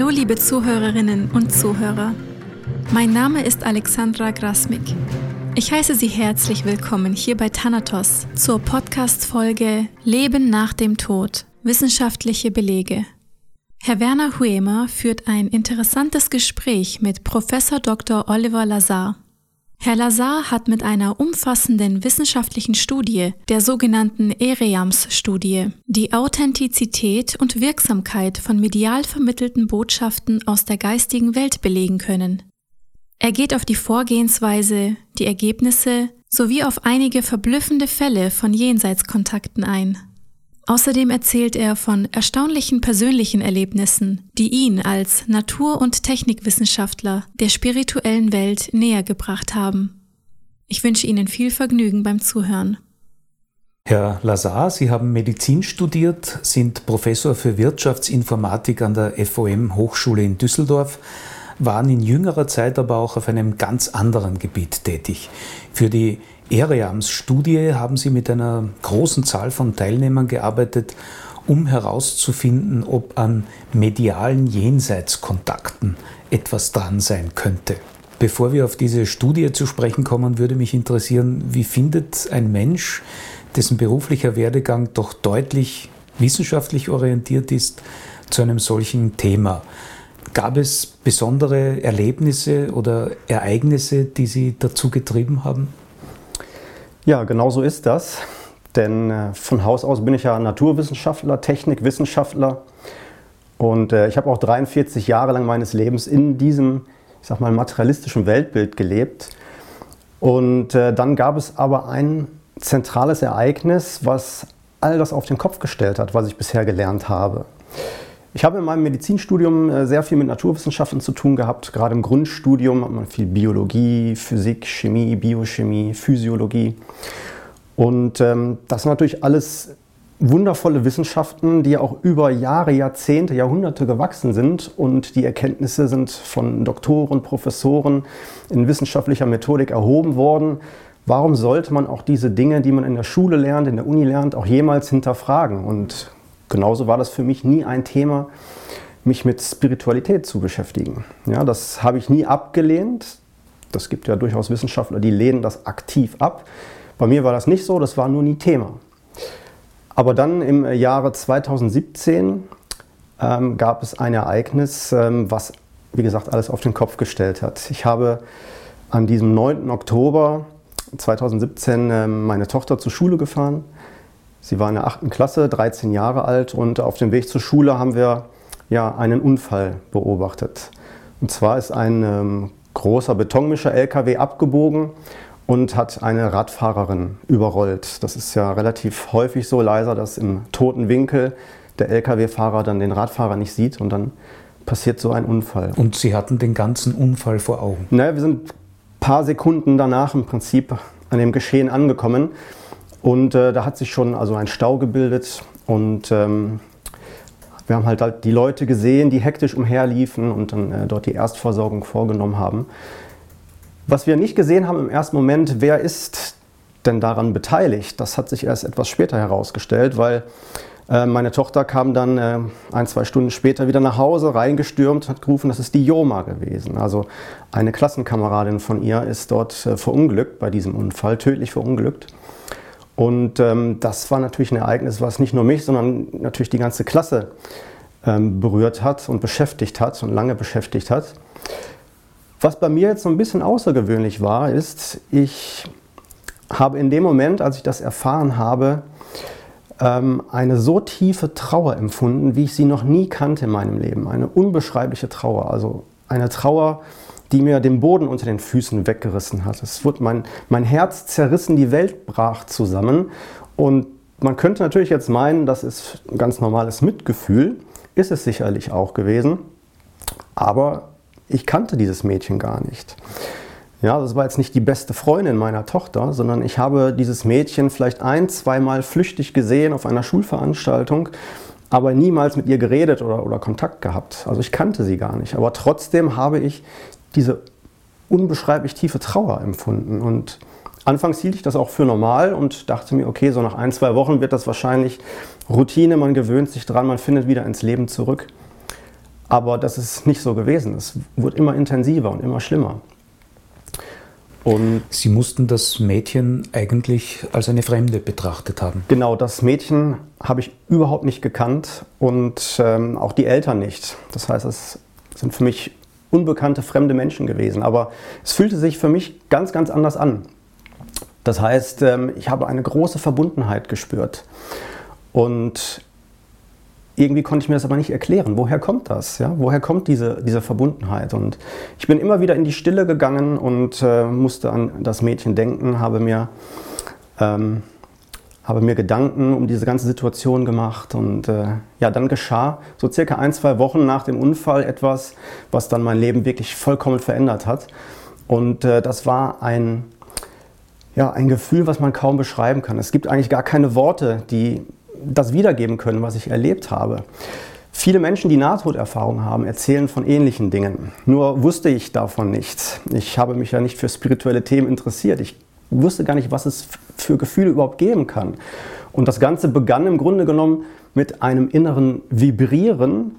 Hallo liebe Zuhörerinnen und Zuhörer. Mein Name ist Alexandra Grasmik. Ich heiße Sie herzlich willkommen hier bei Thanatos zur Podcast-Folge Leben nach dem Tod. Wissenschaftliche Belege. Herr Werner Huemer führt ein interessantes Gespräch mit Professor Dr. Oliver Lazar. Herr Lazar hat mit einer umfassenden wissenschaftlichen Studie, der sogenannten EREAMS-Studie, die Authentizität und Wirksamkeit von medial vermittelten Botschaften aus der geistigen Welt belegen können. Er geht auf die Vorgehensweise, die Ergebnisse sowie auf einige verblüffende Fälle von Jenseitskontakten ein. Außerdem erzählt er von erstaunlichen persönlichen Erlebnissen, die ihn als Natur- und Technikwissenschaftler der spirituellen Welt näher gebracht haben. Ich wünsche Ihnen viel Vergnügen beim Zuhören. Herr Lazar, Sie haben Medizin studiert, sind Professor für Wirtschaftsinformatik an der FOM Hochschule in Düsseldorf, waren in jüngerer Zeit aber auch auf einem ganz anderen Gebiet tätig. Für die EREAMS-Studie haben Sie mit einer großen Zahl von Teilnehmern gearbeitet, um herauszufinden, ob an medialen Jenseitskontakten etwas dran sein könnte. Bevor wir auf diese Studie zu sprechen kommen, würde mich interessieren, wie findet ein Mensch, dessen beruflicher Werdegang doch deutlich wissenschaftlich orientiert ist, zu einem solchen Thema? Gab es besondere Erlebnisse oder Ereignisse, die Sie dazu getrieben haben? Ja, genau so ist das. Denn äh, von Haus aus bin ich ja Naturwissenschaftler, Technikwissenschaftler. Und äh, ich habe auch 43 Jahre lang meines Lebens in diesem, ich sag mal, materialistischen Weltbild gelebt. Und äh, dann gab es aber ein zentrales Ereignis, was all das auf den Kopf gestellt hat, was ich bisher gelernt habe. Ich habe in meinem Medizinstudium äh, sehr viel mit Naturwissenschaften zu tun gehabt. Gerade im Grundstudium hat man viel Biologie, Physik, Chemie, Biochemie, Physiologie. Und ähm, das sind natürlich alles wundervolle Wissenschaften, die auch über Jahre, Jahrzehnte, Jahrhunderte gewachsen sind. Und die Erkenntnisse sind von Doktoren, Professoren in wissenschaftlicher Methodik erhoben worden. Warum sollte man auch diese Dinge, die man in der Schule lernt, in der Uni lernt, auch jemals hinterfragen? Und genauso war das für mich nie ein Thema, mich mit Spiritualität zu beschäftigen. Ja, das habe ich nie abgelehnt. Das gibt ja durchaus Wissenschaftler, die lehnen das aktiv ab. Bei mir war das nicht so, das war nur nie Thema. Aber dann im Jahre 2017 ähm, gab es ein Ereignis, ähm, was, wie gesagt, alles auf den Kopf gestellt hat. Ich habe an diesem 9. Oktober 2017 ähm, meine Tochter zur Schule gefahren Sie war in der achten Klasse, 13 Jahre alt und auf dem Weg zur Schule haben wir ja einen Unfall beobachtet. Und zwar ist ein ähm, großer Betonmischer LKW abgebogen und hat eine Radfahrerin überrollt. Das ist ja relativ häufig so leiser, dass im toten Winkel der LKW-Fahrer dann den Radfahrer nicht sieht und dann passiert so ein Unfall. Und Sie hatten den ganzen Unfall vor Augen? Naja, wir sind ein paar Sekunden danach im Prinzip an dem Geschehen angekommen. Und äh, da hat sich schon also ein Stau gebildet und ähm, wir haben halt, halt die Leute gesehen, die hektisch umherliefen und dann äh, dort die Erstversorgung vorgenommen haben. Was wir nicht gesehen haben im ersten Moment, wer ist denn daran beteiligt? Das hat sich erst etwas später herausgestellt, weil äh, meine Tochter kam dann äh, ein, zwei Stunden später wieder nach Hause, reingestürmt, hat gerufen, das ist die Joma gewesen. Also eine Klassenkameradin von ihr ist dort äh, verunglückt bei diesem Unfall, tödlich verunglückt. Und ähm, das war natürlich ein Ereignis, was nicht nur mich, sondern natürlich die ganze Klasse ähm, berührt hat und beschäftigt hat und lange beschäftigt hat. Was bei mir jetzt so ein bisschen außergewöhnlich war, ist, ich habe in dem Moment, als ich das erfahren habe, ähm, eine so tiefe Trauer empfunden, wie ich sie noch nie kannte in meinem Leben. Eine unbeschreibliche Trauer. Also eine Trauer, die mir den Boden unter den Füßen weggerissen hat. Es wurde mein, mein Herz zerrissen, die Welt brach zusammen. Und man könnte natürlich jetzt meinen, das ist ein ganz normales Mitgefühl. Ist es sicherlich auch gewesen. Aber ich kannte dieses Mädchen gar nicht. Ja, das war jetzt nicht die beste Freundin meiner Tochter, sondern ich habe dieses Mädchen vielleicht ein, zweimal flüchtig gesehen auf einer Schulveranstaltung, aber niemals mit ihr geredet oder, oder Kontakt gehabt. Also ich kannte sie gar nicht. Aber trotzdem habe ich diese unbeschreiblich tiefe Trauer empfunden. Und anfangs hielt ich das auch für normal und dachte mir, okay, so nach ein, zwei Wochen wird das wahrscheinlich Routine, man gewöhnt sich dran, man findet wieder ins Leben zurück. Aber das ist nicht so gewesen. Es wurde immer intensiver und immer schlimmer. Und Sie mussten das Mädchen eigentlich als eine Fremde betrachtet haben. Genau, das Mädchen habe ich überhaupt nicht gekannt und ähm, auch die Eltern nicht. Das heißt, es sind für mich unbekannte fremde Menschen gewesen. Aber es fühlte sich für mich ganz, ganz anders an. Das heißt, ähm, ich habe eine große Verbundenheit gespürt. Und irgendwie konnte ich mir das aber nicht erklären. Woher kommt das? Ja? Woher kommt diese, diese Verbundenheit? Und ich bin immer wieder in die Stille gegangen und äh, musste an das Mädchen denken, habe mir, ähm, habe mir Gedanken um diese ganze Situation gemacht. Und äh, ja, dann geschah so circa ein, zwei Wochen nach dem Unfall etwas, was dann mein Leben wirklich vollkommen verändert hat. Und äh, das war ein, ja, ein Gefühl, was man kaum beschreiben kann. Es gibt eigentlich gar keine Worte, die das wiedergeben können, was ich erlebt habe. Viele Menschen, die Nahtoderfahrung haben, erzählen von ähnlichen Dingen. Nur wusste ich davon nichts. Ich habe mich ja nicht für spirituelle Themen interessiert. Ich wusste gar nicht, was es für Gefühle überhaupt geben kann. Und das Ganze begann im Grunde genommen mit einem inneren Vibrieren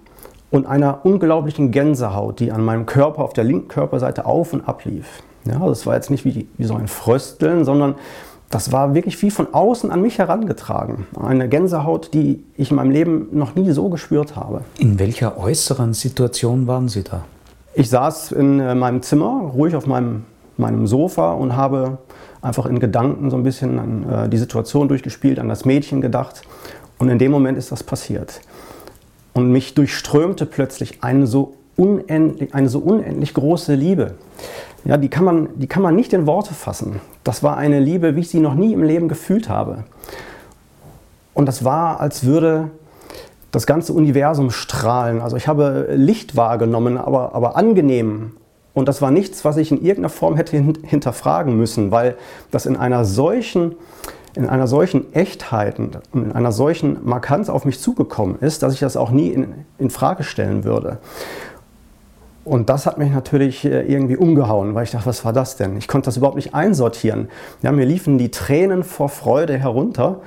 und einer unglaublichen Gänsehaut, die an meinem Körper auf der linken Körperseite auf und ab lief. Ja, das war jetzt nicht wie, wie so ein Frösteln, sondern das war wirklich wie von außen an mich herangetragen. Eine Gänsehaut, die ich in meinem Leben noch nie so gespürt habe. In welcher äußeren Situation waren Sie da? Ich saß in äh, meinem Zimmer, ruhig auf meinem, meinem Sofa und habe einfach in Gedanken so ein bisschen an äh, die Situation durchgespielt, an das Mädchen gedacht. Und in dem Moment ist das passiert. Und mich durchströmte plötzlich eine so unendlich, eine so unendlich große Liebe ja, die, kann man, die kann man nicht in Worte fassen. Das war eine Liebe, wie ich sie noch nie im Leben gefühlt habe. Und das war, als würde das ganze Universum strahlen. Also ich habe Licht wahrgenommen, aber, aber angenehm. Und das war nichts, was ich in irgendeiner Form hätte hinterfragen müssen, weil das in einer solchen, in einer solchen Echtheit und in einer solchen Markanz auf mich zugekommen ist, dass ich das auch nie in, in Frage stellen würde. Und das hat mich natürlich äh, irgendwie umgehauen, weil ich dachte, was war das denn? Ich konnte das überhaupt nicht einsortieren. Ja, mir liefen die Tränen vor Freude herunter.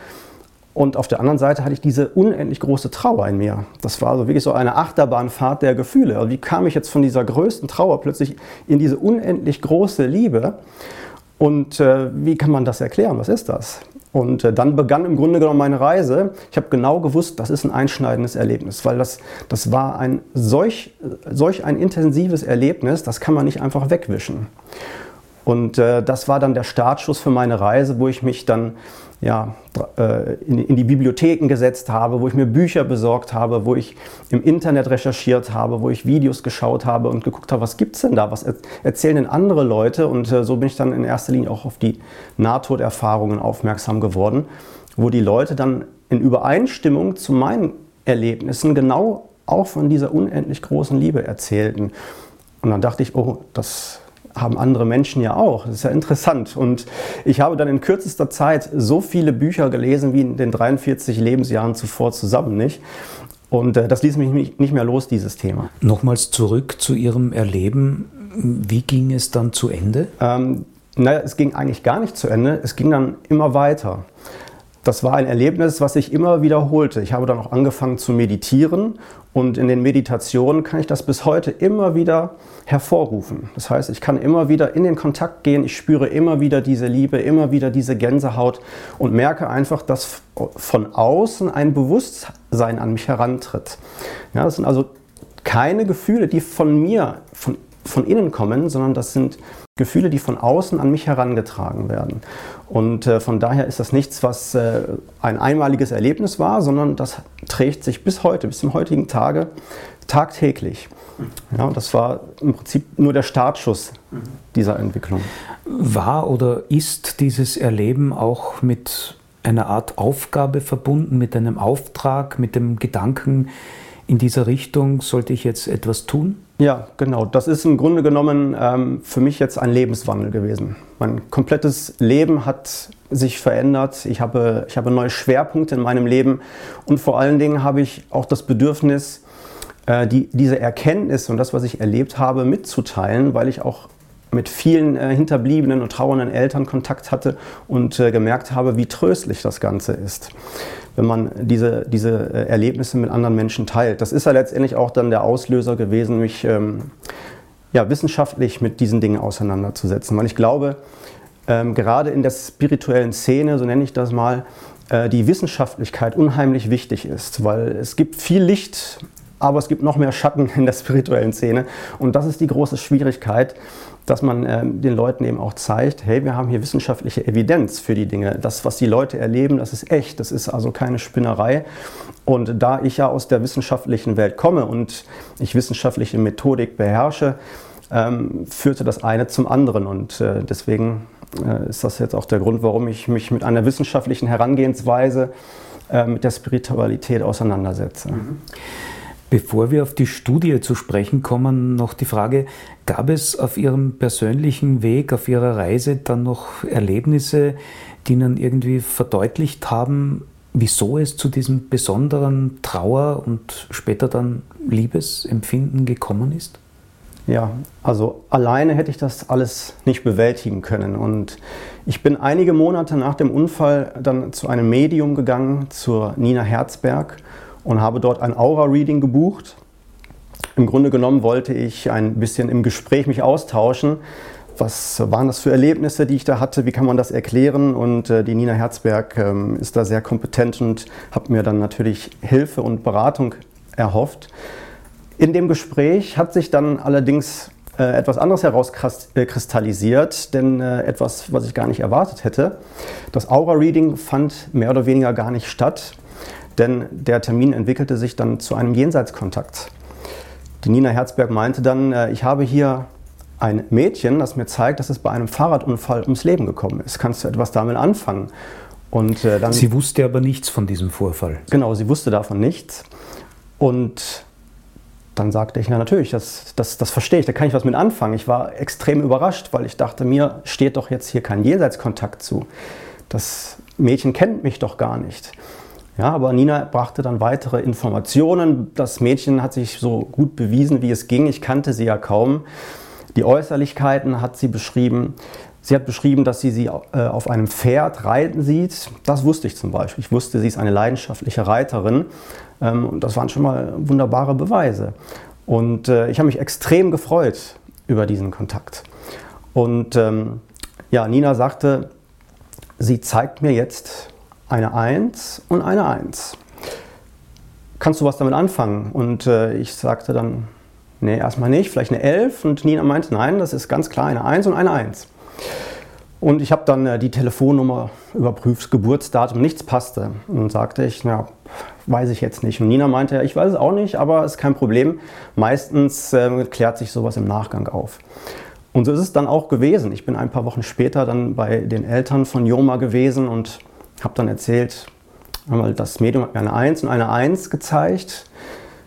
Und auf der anderen Seite hatte ich diese unendlich große Trauer in mir. Das war also wirklich so eine Achterbahnfahrt der Gefühle. Also wie kam ich jetzt von dieser größten Trauer plötzlich in diese unendlich große Liebe? Und äh, wie kann man das erklären? Was ist das? Und äh, dann begann im Grunde genommen meine Reise. Ich habe genau gewusst, das ist ein einschneidendes Erlebnis, weil das, das war ein solch, solch ein intensives Erlebnis, das kann man nicht einfach wegwischen. Und äh, das war dann der Startschuss für meine Reise, wo ich mich dann ja, äh, in, in, die Bibliotheken gesetzt habe, wo ich mir Bücher besorgt habe, wo ich im Internet recherchiert habe, wo ich Videos geschaut habe und geguckt habe, was gibt es denn da, was erzählen denn andere Leute und äh, so bin ich dann in erster Linie auch auf die Nahtoderfahrungen aufmerksam geworden, wo die Leute dann in Übereinstimmung zu meinen Erlebnissen genau auch von dieser unendlich großen Liebe erzählten. Und dann dachte ich, oh, das haben andere Menschen ja auch. Das ist ja interessant. Und ich habe dann in kürzester Zeit so viele Bücher gelesen wie in den 43 Lebensjahren zuvor zusammen nicht. Und äh, das ließ mich nicht mehr los, dieses Thema. Nochmals zurück zu Ihrem Erleben. Wie ging es dann zu Ende? Ähm, naja, es ging eigentlich gar nicht zu Ende. Es ging dann immer weiter. Das war ein Erlebnis, was sich immer wiederholte. Ich habe dann auch angefangen zu meditieren und in den Meditationen kann ich das bis heute immer wieder hervorrufen. Das heißt, ich kann immer wieder in den Kontakt gehen, ich spüre immer wieder diese Liebe, immer wieder diese Gänsehaut und merke einfach, dass von außen ein Bewusstsein an mich herantritt. Ja, das sind also keine Gefühle, die von mir, von, von innen kommen, sondern das sind Gefühle, die von außen an mich herangetragen werden. Und äh, von daher ist das nichts, was äh, ein einmaliges Erlebnis war, sondern das trägt sich bis heute, bis zum heutigen Tage tagtäglich. Ja, das war im Prinzip nur der Startschuss dieser Entwicklung. War oder ist dieses Erleben auch mit einer Art Aufgabe verbunden, mit einem Auftrag, mit dem Gedanken, in dieser Richtung sollte ich jetzt etwas tun? Ja, genau. Das ist im Grunde genommen ähm, für mich jetzt ein Lebenswandel gewesen. Mein komplettes Leben hat sich verändert. Ich habe, ich habe neue Schwerpunkte in meinem Leben und vor allen Dingen habe ich auch das Bedürfnis, äh, die, diese Erkenntnis und das, was ich erlebt habe, mitzuteilen, weil ich auch mit vielen äh, hinterbliebenen und trauernden Eltern Kontakt hatte und äh, gemerkt habe, wie tröstlich das Ganze ist. Wenn man diese, diese äh, Erlebnisse mit anderen Menschen teilt. Das ist ja letztendlich auch dann der Auslöser gewesen, mich ähm, ja, wissenschaftlich mit diesen Dingen auseinanderzusetzen. Weil ich glaube, ähm, gerade in der spirituellen Szene, so nenne ich das mal, äh, die Wissenschaftlichkeit unheimlich wichtig ist, weil es gibt viel Licht, aber es gibt noch mehr Schatten in der spirituellen Szene. Und das ist die große Schwierigkeit, dass man äh, den Leuten eben auch zeigt, hey, wir haben hier wissenschaftliche Evidenz für die Dinge. Das, was die Leute erleben, das ist echt, das ist also keine Spinnerei. Und da ich ja aus der wissenschaftlichen Welt komme und ich wissenschaftliche Methodik beherrsche, ähm, führte das eine zum anderen. Und äh, deswegen äh, ist das jetzt auch der Grund, warum ich mich mit einer wissenschaftlichen Herangehensweise äh, mit der Spiritualität auseinandersetze. Mhm. Bevor wir auf die Studie zu sprechen kommen, noch die Frage, gab es auf Ihrem persönlichen Weg, auf Ihrer Reise dann noch Erlebnisse, die Ihnen irgendwie verdeutlicht haben, wieso es zu diesem besonderen Trauer und später dann Liebesempfinden gekommen ist? Ja, also alleine hätte ich das alles nicht bewältigen können. Und ich bin einige Monate nach dem Unfall dann zu einem Medium gegangen, zur Nina Herzberg und habe dort ein Aura-Reading gebucht. Im Grunde genommen wollte ich ein bisschen im Gespräch mich austauschen. Was waren das für Erlebnisse, die ich da hatte? Wie kann man das erklären? Und äh, die Nina Herzberg ähm, ist da sehr kompetent und hat mir dann natürlich Hilfe und Beratung erhofft. In dem Gespräch hat sich dann allerdings äh, etwas anderes herauskristallisiert, denn äh, etwas, was ich gar nicht erwartet hätte. Das Aura-Reading fand mehr oder weniger gar nicht statt denn der Termin entwickelte sich dann zu einem Jenseitskontakt. Die Nina Herzberg meinte dann, äh, ich habe hier ein Mädchen, das mir zeigt, dass es bei einem Fahrradunfall ums Leben gekommen ist. Kannst du etwas damit anfangen? Und, äh, dann, sie wusste aber nichts von diesem Vorfall. Genau, sie wusste davon nichts. Und dann sagte ich, na natürlich, das, das, das verstehe ich, da kann ich was mit anfangen. Ich war extrem überrascht, weil ich dachte, mir steht doch jetzt hier kein Jenseitskontakt zu. Das Mädchen kennt mich doch gar nicht. Ja, aber Nina brachte dann weitere Informationen. Das Mädchen hat sich so gut bewiesen, wie es ging. Ich kannte sie ja kaum. Die Äußerlichkeiten hat sie beschrieben. Sie hat beschrieben, dass sie sie äh, auf einem Pferd reiten sieht. Das wusste ich zum Beispiel. Ich wusste, sie ist eine leidenschaftliche Reiterin. Ähm, und das waren schon mal wunderbare Beweise. Und äh, ich habe mich extrem gefreut über diesen Kontakt. Und ähm, ja, Nina sagte, sie zeigt mir jetzt eine 1 und eine 1. Kannst du was damit anfangen? Und äh, ich sagte dann, nee, erstmal nicht, vielleicht eine 11. Und Nina meinte, nein, das ist ganz klar eine 1 und eine 1. Und ich habe dann äh, die Telefonnummer überprüft, Geburtsdatum, nichts passte. Und sagte ich, na, weiß ich jetzt nicht. Und Nina meinte, ja, ich weiß es auch nicht, aber ist kein Problem. Meistens äh, klärt sich sowas im Nachgang auf. Und so ist es dann auch gewesen. Ich bin ein paar Wochen später dann bei den Eltern von Joma gewesen und habe dann erzählt, einmal das Medium hat mir eine 1 und eine 1 gezeigt.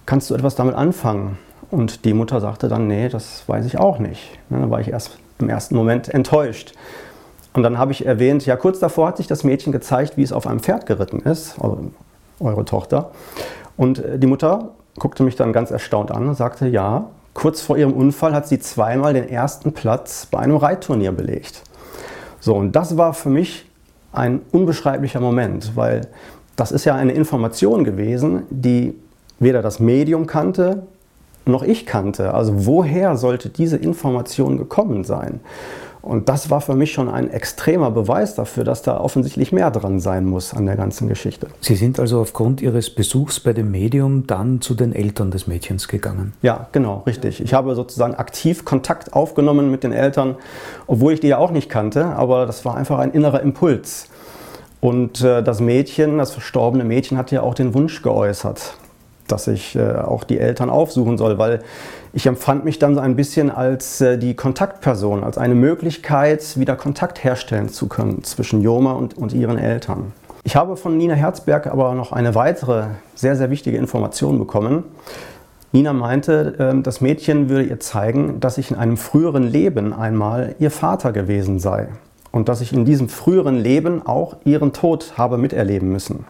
Kannst du etwas damit anfangen? Und die Mutter sagte dann, nee, das weiß ich auch nicht. Dann war ich erst im ersten Moment enttäuscht. Und dann habe ich erwähnt, ja, kurz davor hat sich das Mädchen gezeigt, wie es auf einem Pferd geritten ist, also eure Tochter. Und äh, die Mutter guckte mich dann ganz erstaunt an und sagte, ja, kurz vor ihrem Unfall hat sie zweimal den ersten Platz bei einem Reitturnier belegt. So, und das war für mich ein unbeschreiblicher Moment, weil das ist ja eine Information gewesen, die weder das Medium kannte, noch ich kannte. Also woher sollte diese Information gekommen sein? Und das war für mich schon ein extremer Beweis dafür, dass da offensichtlich mehr dran sein muss an der ganzen Geschichte. Sie sind also aufgrund Ihres Besuchs bei dem Medium dann zu den Eltern des Mädchens gegangen? Ja, genau, richtig. Ich habe sozusagen aktiv Kontakt aufgenommen mit den Eltern, obwohl ich die ja auch nicht kannte, aber das war einfach ein innerer Impuls. Und äh, das Mädchen, das verstorbene Mädchen, hat ja auch den Wunsch geäußert, dass ich äh, auch die Eltern aufsuchen soll, weil ich empfand mich dann so ein bisschen als äh, die Kontaktperson, als eine Möglichkeit, wieder Kontakt herstellen zu können zwischen Joma und, und ihren Eltern. Ich habe von Nina Herzberg aber noch eine weitere sehr, sehr wichtige Information bekommen. Nina meinte, ähm, das Mädchen würde ihr zeigen, dass ich in einem früheren Leben einmal ihr Vater gewesen sei und dass ich in diesem früheren Leben auch ihren Tod habe miterleben müssen.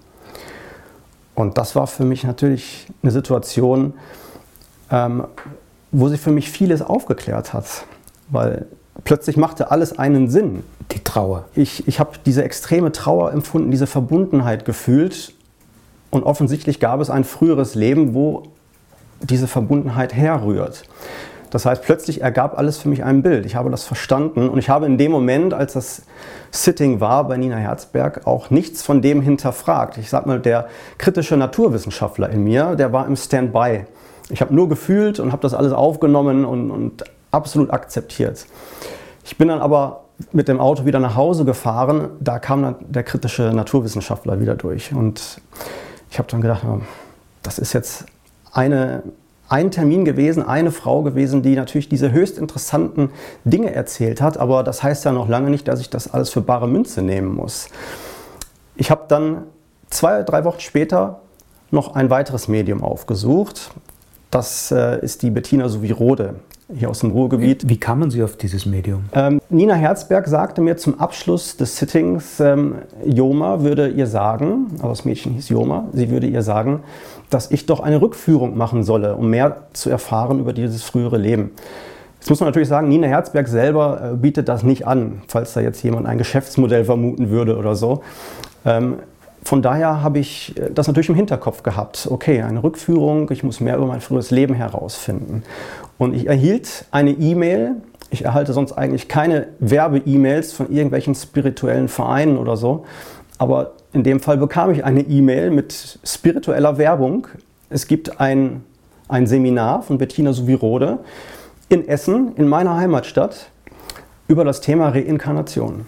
Und das war für mich natürlich eine Situation, ähm, wo sie für mich vieles aufgeklärt hat, weil plötzlich machte alles einen Sinn. Die Trauer. Ich, ich habe diese extreme Trauer empfunden, diese Verbundenheit gefühlt Und offensichtlich gab es ein früheres Leben, wo diese Verbundenheit herrührt. Das heißt, plötzlich ergab alles für mich ein Bild. Ich habe das verstanden und ich habe in dem Moment, als das Sitting war bei Nina Herzberg, auch nichts von dem hinterfragt. Ich sag mal, der kritische Naturwissenschaftler in mir, der war im Standby. Ich habe nur gefühlt und habe das alles aufgenommen und, und absolut akzeptiert. Ich bin dann aber mit dem Auto wieder nach Hause gefahren. Da kam dann der kritische Naturwissenschaftler wieder durch. Und ich habe dann gedacht, das ist jetzt eine ein Termin gewesen, eine Frau gewesen, die natürlich diese höchst interessanten Dinge erzählt hat, aber das heißt ja noch lange nicht, dass ich das alles für bare Münze nehmen muss. Ich habe dann zwei, drei Wochen später noch ein weiteres Medium aufgesucht. Das äh, ist die Bettina Suvirode hier aus dem Ruhrgebiet. Wie kamen Sie auf dieses Medium? Ähm, Nina Herzberg sagte mir zum Abschluss des Sittings, ähm, Joma würde ihr sagen, also das Mädchen hieß Joma, sie würde ihr sagen, dass ich doch eine Rückführung machen solle, um mehr zu erfahren über dieses frühere Leben. Jetzt muss man natürlich sagen, Nina Herzberg selber äh, bietet das nicht an, falls da jetzt jemand ein Geschäftsmodell vermuten würde oder so. Ähm, von daher habe ich äh, das natürlich im Hinterkopf gehabt. Okay, eine Rückführung, ich muss mehr über mein früheres Leben herausfinden. Und ich erhielt eine E-Mail. Ich erhalte sonst eigentlich keine Werbe-E-Mails von irgendwelchen spirituellen Vereinen oder so. Aber in dem Fall bekam ich eine E-Mail mit spiritueller Werbung. Es gibt ein, ein Seminar von Bettina Suvirode in Essen, in meiner Heimatstadt, über das Thema Reinkarnation.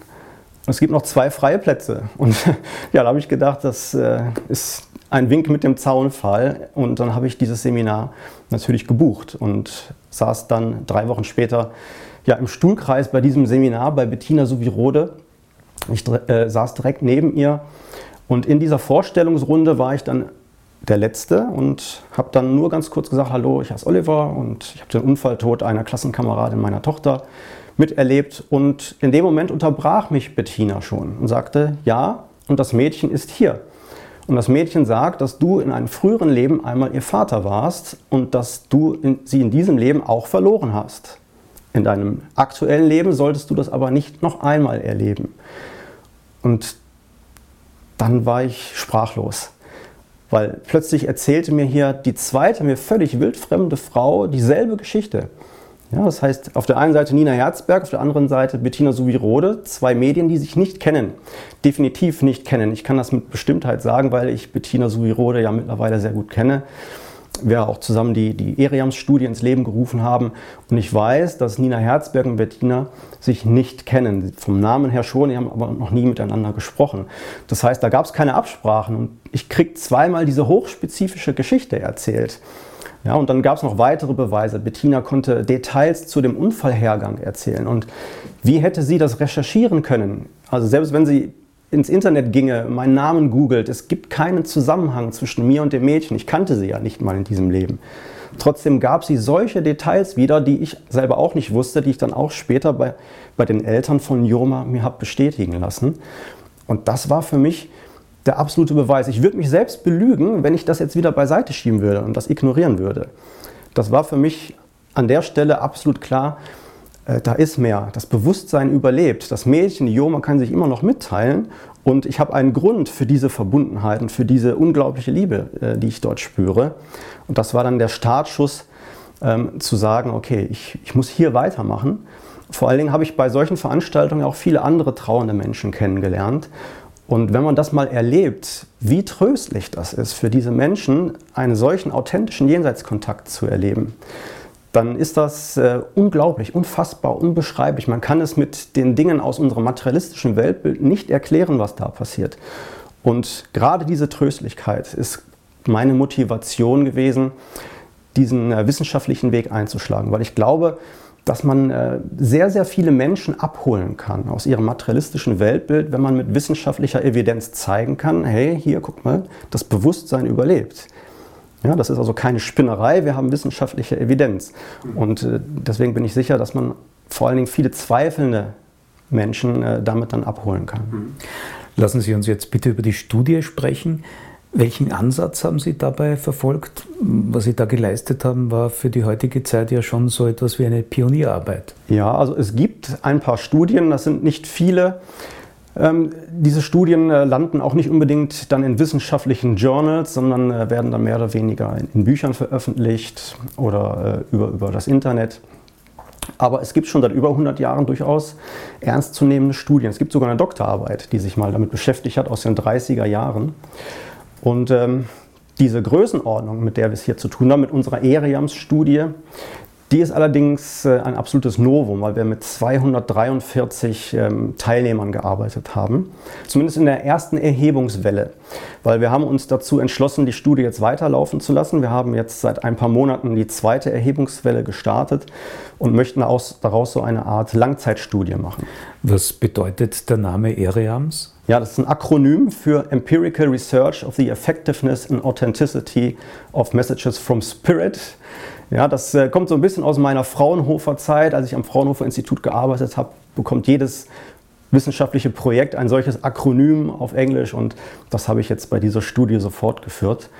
Es gibt noch zwei freie Plätze. Und ja, da habe ich gedacht, das äh, ist ein Wink mit dem Zaunfall. Und dann habe ich dieses Seminar natürlich gebucht und saß dann drei Wochen später ja, im Stuhlkreis bei diesem Seminar bei Bettina Suvirode. Ich äh, saß direkt neben ihr und in dieser Vorstellungsrunde war ich dann der Letzte und habe dann nur ganz kurz gesagt, hallo, ich heiße Oliver und ich habe den Unfalltod einer Klassenkameradin meiner Tochter miterlebt. Und in dem Moment unterbrach mich Bettina schon und sagte, ja, und das Mädchen ist hier. Und das Mädchen sagt, dass du in einem früheren Leben einmal ihr Vater warst und dass du in, sie in diesem Leben auch verloren hast. In deinem aktuellen Leben solltest du das aber nicht noch einmal erleben. Und dann war ich sprachlos. Weil plötzlich erzählte mir hier die zweite, mir völlig wildfremde Frau dieselbe Geschichte. Ja, das heißt, auf der einen Seite Nina Herzberg, auf der anderen Seite Bettina Suvirode, zwei Medien, die sich nicht kennen, definitiv nicht kennen. Ich kann das mit Bestimmtheit sagen, weil ich Bettina Suvirode ja mittlerweile sehr gut kenne. Wir auch zusammen die, die Eriams-Studie ins Leben gerufen haben. Und ich weiß, dass Nina Herzberg und Bettina sich nicht kennen. Vom Namen her schon, die haben aber noch nie miteinander gesprochen. Das heißt, da gab es keine Absprachen. Und ich krieg zweimal diese hochspezifische Geschichte erzählt. Ja, und dann gab es noch weitere Beweise. Bettina konnte Details zu dem Unfallhergang erzählen. Und wie hätte sie das recherchieren können? Also selbst wenn sie ins Internet ginge, meinen Namen googelt, es gibt keinen Zusammenhang zwischen mir und dem Mädchen. Ich kannte sie ja nicht mal in diesem Leben. Trotzdem gab sie solche Details wieder, die ich selber auch nicht wusste, die ich dann auch später bei, bei den Eltern von Joma mir habe bestätigen lassen. Und das war für mich der absolute Beweis. Ich würde mich selbst belügen, wenn ich das jetzt wieder beiseite schieben würde und das ignorieren würde. Das war für mich an der Stelle absolut klar, äh, da ist mehr. Das Bewusstsein überlebt. Das Mädchen, die Joma kann sich immer noch mitteilen und ich habe einen Grund für diese Verbundenheit und für diese unglaubliche Liebe, äh, die ich dort spüre. Und das war dann der Startschuss, ähm, zu sagen, okay, ich, ich muss hier weitermachen. Vor allen Dingen habe ich bei solchen Veranstaltungen auch viele andere trauernde Menschen kennengelernt. Und wenn man das mal erlebt, wie tröstlich das ist für diese Menschen, einen solchen authentischen Jenseitskontakt zu erleben, dann ist das äh, unglaublich, unfassbar, unbeschreiblich. Man kann es mit den Dingen aus unserem materialistischen Weltbild nicht erklären, was da passiert. Und gerade diese Tröstlichkeit ist meine Motivation gewesen, diesen äh, wissenschaftlichen Weg einzuschlagen, weil ich glaube, dass man äh, sehr, sehr viele Menschen abholen kann aus ihrem materialistischen Weltbild, wenn man mit wissenschaftlicher Evidenz zeigen kann, hey, hier, guck mal, das Bewusstsein überlebt. Ja, das ist also keine Spinnerei, wir haben wissenschaftliche Evidenz. Und äh, deswegen bin ich sicher, dass man vor allen Dingen viele zweifelnde Menschen äh, damit dann abholen kann. Lassen Sie uns jetzt bitte über die Studie sprechen. Welchen Ansatz haben Sie dabei verfolgt? Was Sie da geleistet haben, war für die heutige Zeit ja schon so etwas wie eine Pionierarbeit. Ja, also es gibt ein paar Studien, das sind nicht viele. Ähm, diese Studien äh, landen auch nicht unbedingt dann in wissenschaftlichen Journals, sondern äh, werden dann mehr oder weniger in, in Büchern veröffentlicht oder äh, über, über das Internet. Aber es gibt schon seit über 100 Jahren durchaus ernstzunehmende Studien. Es gibt sogar eine Doktorarbeit, die sich mal damit beschäftigt hat aus den 30er Jahren. Und ähm, diese Größenordnung, mit der wir es hier zu tun haben, mit unserer ERIAMS-Studie, die ist allerdings äh, ein absolutes Novum, weil wir mit 243 ähm, Teilnehmern gearbeitet haben. Zumindest in der ersten Erhebungswelle. Weil wir haben uns dazu entschlossen, die Studie jetzt weiterlaufen zu lassen. Wir haben jetzt seit ein paar Monaten die zweite Erhebungswelle gestartet und möchten daraus so eine Art Langzeitstudie machen. Was bedeutet der Name EREAMS? Ja, das ist ein Akronym für Empirical Research of the Effectiveness and Authenticity of Messages from Spirit. Ja, das äh, kommt so ein bisschen aus meiner Fraunhofer Zeit. Als ich am Fraunhofer Institut gearbeitet habe, bekommt jedes wissenschaftliche Projekt ein solches Akronym auf Englisch und das habe ich jetzt bei dieser Studie so fortgeführt.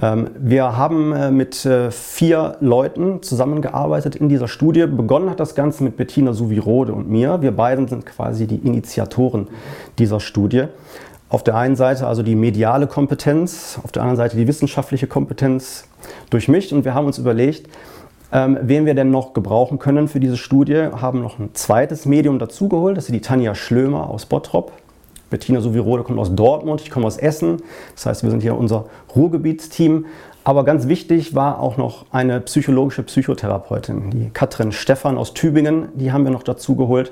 Ähm, wir haben äh, mit äh, vier Leuten zusammengearbeitet in dieser Studie. Begonnen hat das Ganze mit Bettina Suvirode und mir. Wir beiden sind quasi die Initiatoren dieser Studie. Auf der einen Seite also die mediale Kompetenz, auf der anderen Seite die wissenschaftliche Kompetenz durchmischt und wir haben uns überlegt, ähm, wen wir denn noch gebrauchen können für diese Studie, haben noch ein zweites Medium dazugeholt, das ist die Tanja Schlömer aus Bottrop. Bettina Suvirode kommt aus Dortmund, ich komme aus Essen. Das heißt, wir sind hier unser Ruhrgebietsteam. Aber ganz wichtig war auch noch eine psychologische Psychotherapeutin, die Katrin Stephan aus Tübingen. Die haben wir noch dazu geholt,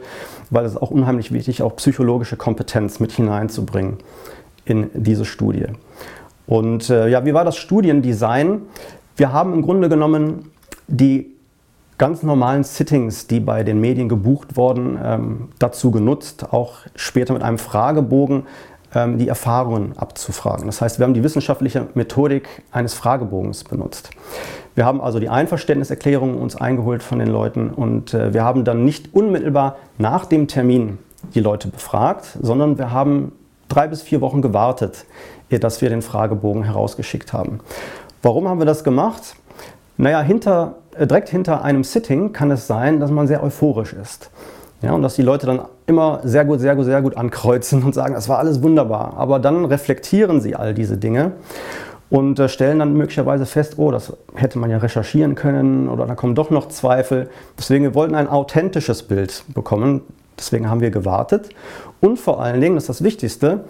weil es auch unheimlich wichtig auch psychologische Kompetenz mit hineinzubringen in diese Studie. Und äh, ja, wie war das Studiendesign? Wir haben im Grunde genommen die ganz normalen Sittings, die bei den Medien gebucht wurden, ähm, dazu genutzt, auch später mit einem Fragebogen ähm, die Erfahrungen abzufragen. Das heißt, wir haben die wissenschaftliche Methodik eines Fragebogens benutzt. Wir haben also die Einverständniserklärung uns eingeholt von den Leuten und äh, wir haben dann nicht unmittelbar nach dem Termin die Leute befragt, sondern wir haben drei bis vier Wochen gewartet, ehe dass wir den Fragebogen herausgeschickt haben. Warum haben wir das gemacht? Naja, hinter, direkt hinter einem Sitting kann es sein, dass man sehr euphorisch ist. Ja, und dass die Leute dann immer sehr gut, sehr gut, sehr gut ankreuzen und sagen, das war alles wunderbar. Aber dann reflektieren sie all diese Dinge und äh, stellen dann möglicherweise fest, oh, das hätte man ja recherchieren können oder da kommen doch noch Zweifel. Deswegen, wir wollten ein authentisches Bild bekommen. Deswegen haben wir gewartet. Und vor allen Dingen, das ist das Wichtigste,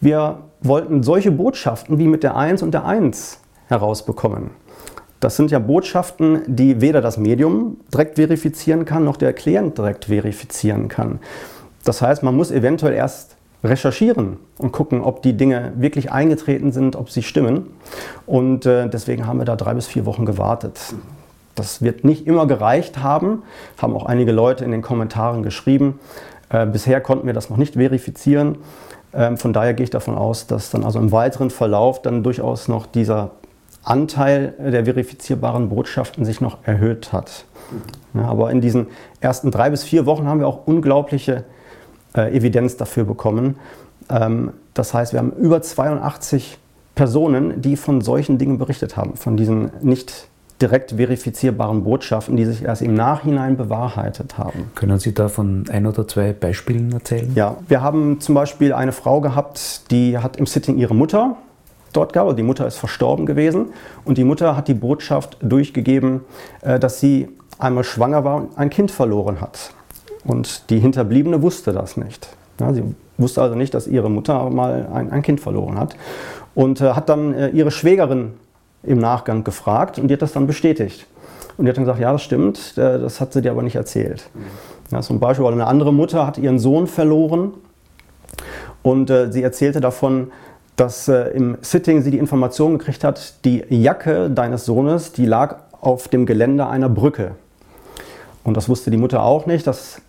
wir wollten solche Botschaften wie mit der 1 und der 1 herausbekommen. Das sind ja Botschaften, die weder das Medium direkt verifizieren kann, noch der Klient direkt verifizieren kann. Das heißt, man muss eventuell erst recherchieren und gucken, ob die Dinge wirklich eingetreten sind, ob sie stimmen. Und äh, deswegen haben wir da drei bis vier Wochen gewartet. Das wird nicht immer gereicht haben, haben auch einige Leute in den Kommentaren geschrieben. Äh, bisher konnten wir das noch nicht verifizieren. Ähm, von daher gehe ich davon aus, dass dann also im weiteren Verlauf dann durchaus noch dieser Anteil der verifizierbaren Botschaften sich noch erhöht hat. Ja, aber in diesen ersten drei bis vier Wochen haben wir auch unglaubliche äh, Evidenz dafür bekommen. Ähm, das heißt, wir haben über 82 Personen, die von solchen Dingen berichtet haben, von diesen nicht direkt verifizierbaren Botschaften, die sich erst im Nachhinein bewahrheitet haben. Können Sie da von ein oder zwei Beispielen erzählen? Ja, wir haben zum Beispiel eine Frau gehabt, die hat im Sitting ihre Mutter dort gab. Also die Mutter ist verstorben gewesen und die Mutter hat die Botschaft durchgegeben, äh, dass sie einmal schwanger war und ein Kind verloren hat. Und die Hinterbliebene wusste das nicht. Sie wusste also nicht, dass ihre Mutter mal ein, Kind verloren hat. Und äh, hat dann äh, ihre Schwägerin im Nachgang gefragt und die hat das dann bestätigt. Und die hat dann gesagt, ja, das stimmt, das hat sie dir aber nicht erzählt. Ja, zum Beispiel eine andere Mutter hat ihren Sohn verloren und sie erzählte davon, dass äh, im Sitting sie die Information gekriegt hat, die Jacke deines Sohnes, die lag auf dem Geländer einer Brücke. Und das wusste die Mutter auch nicht. Das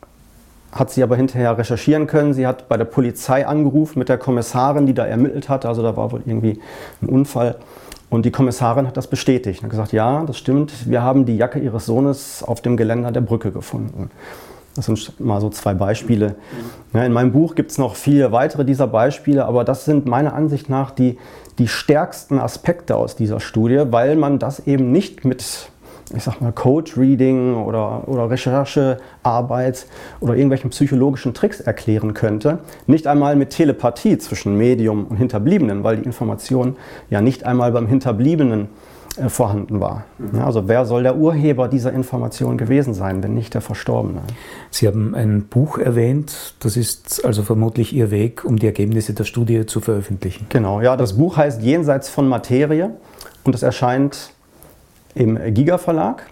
hat sie aber hinterher recherchieren können. Sie hat bei der Polizei angerufen mit der Kommissarin, die da ermittelt hat. Also da war wohl irgendwie ein Unfall. Und die Kommissarin hat das bestätigt. und gesagt, ja, das stimmt. Wir haben die Jacke ihres Sohnes auf dem Geländer der Brücke gefunden. Das sind mal so zwei Beispiele. Ja, in meinem Buch gibt es noch viele weitere dieser Beispiele, aber das sind meiner Ansicht nach die, die stärksten Aspekte aus dieser Studie, weil man das eben nicht mit ich sag mal, Code-Reading oder, oder Recherchearbeit oder irgendwelchen psychologischen Tricks erklären könnte. Nicht einmal mit Telepathie zwischen Medium und Hinterbliebenen, weil die Information ja nicht einmal beim Hinterbliebenen äh, vorhanden war. Ja, also wer soll der Urheber dieser Information gewesen sein, wenn nicht der Verstorbene? Sie haben ein Buch erwähnt, das ist also vermutlich Ihr Weg, um die Ergebnisse der Studie zu veröffentlichen. Genau, ja, das Buch heißt Jenseits von Materie und es erscheint im Giga Verlag.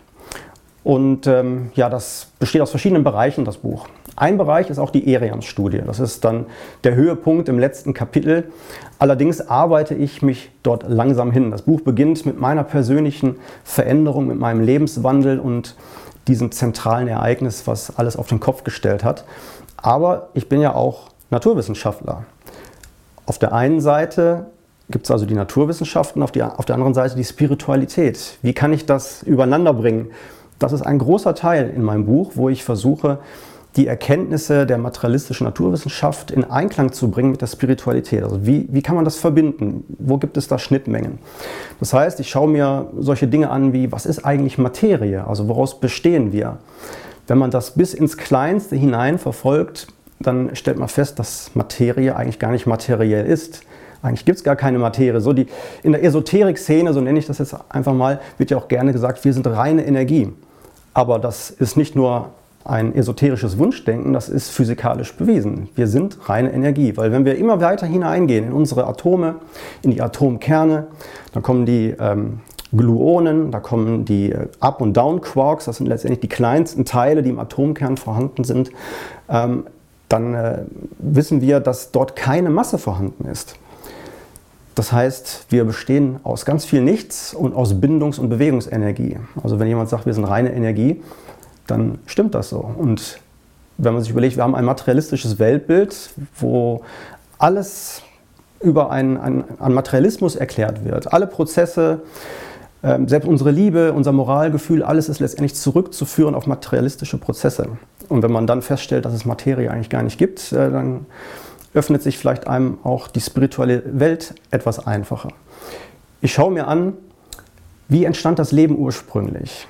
Und ähm, ja, das besteht aus verschiedenen Bereichen, das Buch. Ein Bereich ist auch die Erians-Studie. Das ist dann der Höhepunkt im letzten Kapitel. Allerdings arbeite ich mich dort langsam hin. Das Buch beginnt mit meiner persönlichen Veränderung, mit meinem Lebenswandel und diesem zentralen Ereignis, was alles auf den Kopf gestellt hat. Aber ich bin ja auch Naturwissenschaftler. Auf der einen Seite gibt es also die Naturwissenschaften, auf, die, auf der anderen Seite die Spiritualität. Wie kann ich das übereinander bringen? Das ist ein großer Teil in meinem Buch, wo ich versuche, die Erkenntnisse der materialistischen Naturwissenschaft in Einklang zu bringen mit der Spiritualität. Also wie, wie kann man das verbinden? Wo gibt es da Schnittmengen? Das heißt, ich schaue mir solche Dinge an wie, was ist eigentlich Materie? Also woraus bestehen wir? Wenn man das bis ins Kleinste hinein verfolgt, dann stellt man fest, dass Materie eigentlich gar nicht materiell ist. Eigentlich gibt es gar keine Materie. So die, in der Esoterik-Szene, so nenne ich das jetzt einfach mal, wird ja auch gerne gesagt, wir sind reine Energie. Aber das ist nicht nur ein esoterisches Wunschdenken, das ist physikalisch bewiesen. Wir sind reine Energie, weil wenn wir immer weiter hineingehen in unsere Atome, in die Atomkerne, dann kommen die ähm, Gluonen, da kommen die äh, Up- und Down-Quarks, das sind letztendlich die kleinsten Teile, die im Atomkern vorhanden sind, ähm, dann äh, wissen wir, dass dort keine Masse vorhanden ist. Das heißt, wir bestehen aus ganz viel Nichts und aus Bindungs- und Bewegungsenergie. Also wenn jemand sagt, wir sind reine Energie, dann stimmt das so. Und wenn man sich überlegt, wir haben ein materialistisches Weltbild, wo alles über einen, einen, einen Materialismus erklärt wird. Alle Prozesse, ähm, selbst unsere Liebe, unser Moralgefühl, alles ist letztendlich zurückzuführen auf materialistische Prozesse. Und wenn man dann feststellt, dass es Materie eigentlich gar nicht gibt, äh, dann öffnet sich vielleicht einem auch die spirituelle Welt etwas einfacher. Ich schaue mir an, wie entstand das Leben ursprünglich?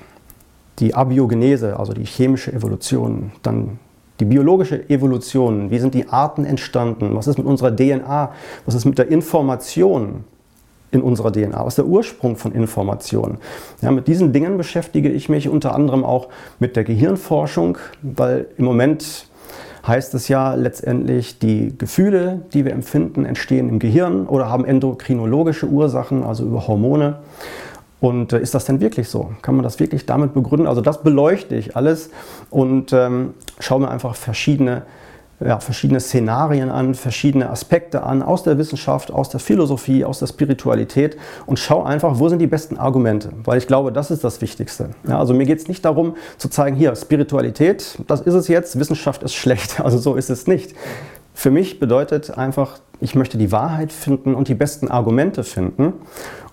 Die Abiogenese, also die chemische Evolution, dann die biologische Evolution, wie sind die Arten entstanden, was ist mit unserer DNA, was ist mit der Information in unserer DNA, was ist der Ursprung von Information. Ja, mit diesen Dingen beschäftige ich mich unter anderem auch mit der Gehirnforschung, weil im Moment heißt es ja letztendlich, die Gefühle, die wir empfinden, entstehen im Gehirn oder haben endokrinologische Ursachen, also über Hormone. Und äh, ist das denn wirklich so? Kann man das wirklich damit begründen? Also das beleuchte ich alles und ähm, schaue mir einfach verschiedene, ja, verschiedene Szenarien an, verschiedene Aspekte an aus der Wissenschaft, aus der Philosophie, aus der Spiritualität und schaue einfach, wo sind die besten Argumente? Weil ich glaube, das ist das Wichtigste. Ja, also mir geht es nicht darum zu zeigen, hier, Spiritualität, das ist es jetzt, Wissenschaft ist schlecht. Also so ist es nicht. Für mich bedeutet einfach, ich möchte die Wahrheit finden und die besten Argumente finden.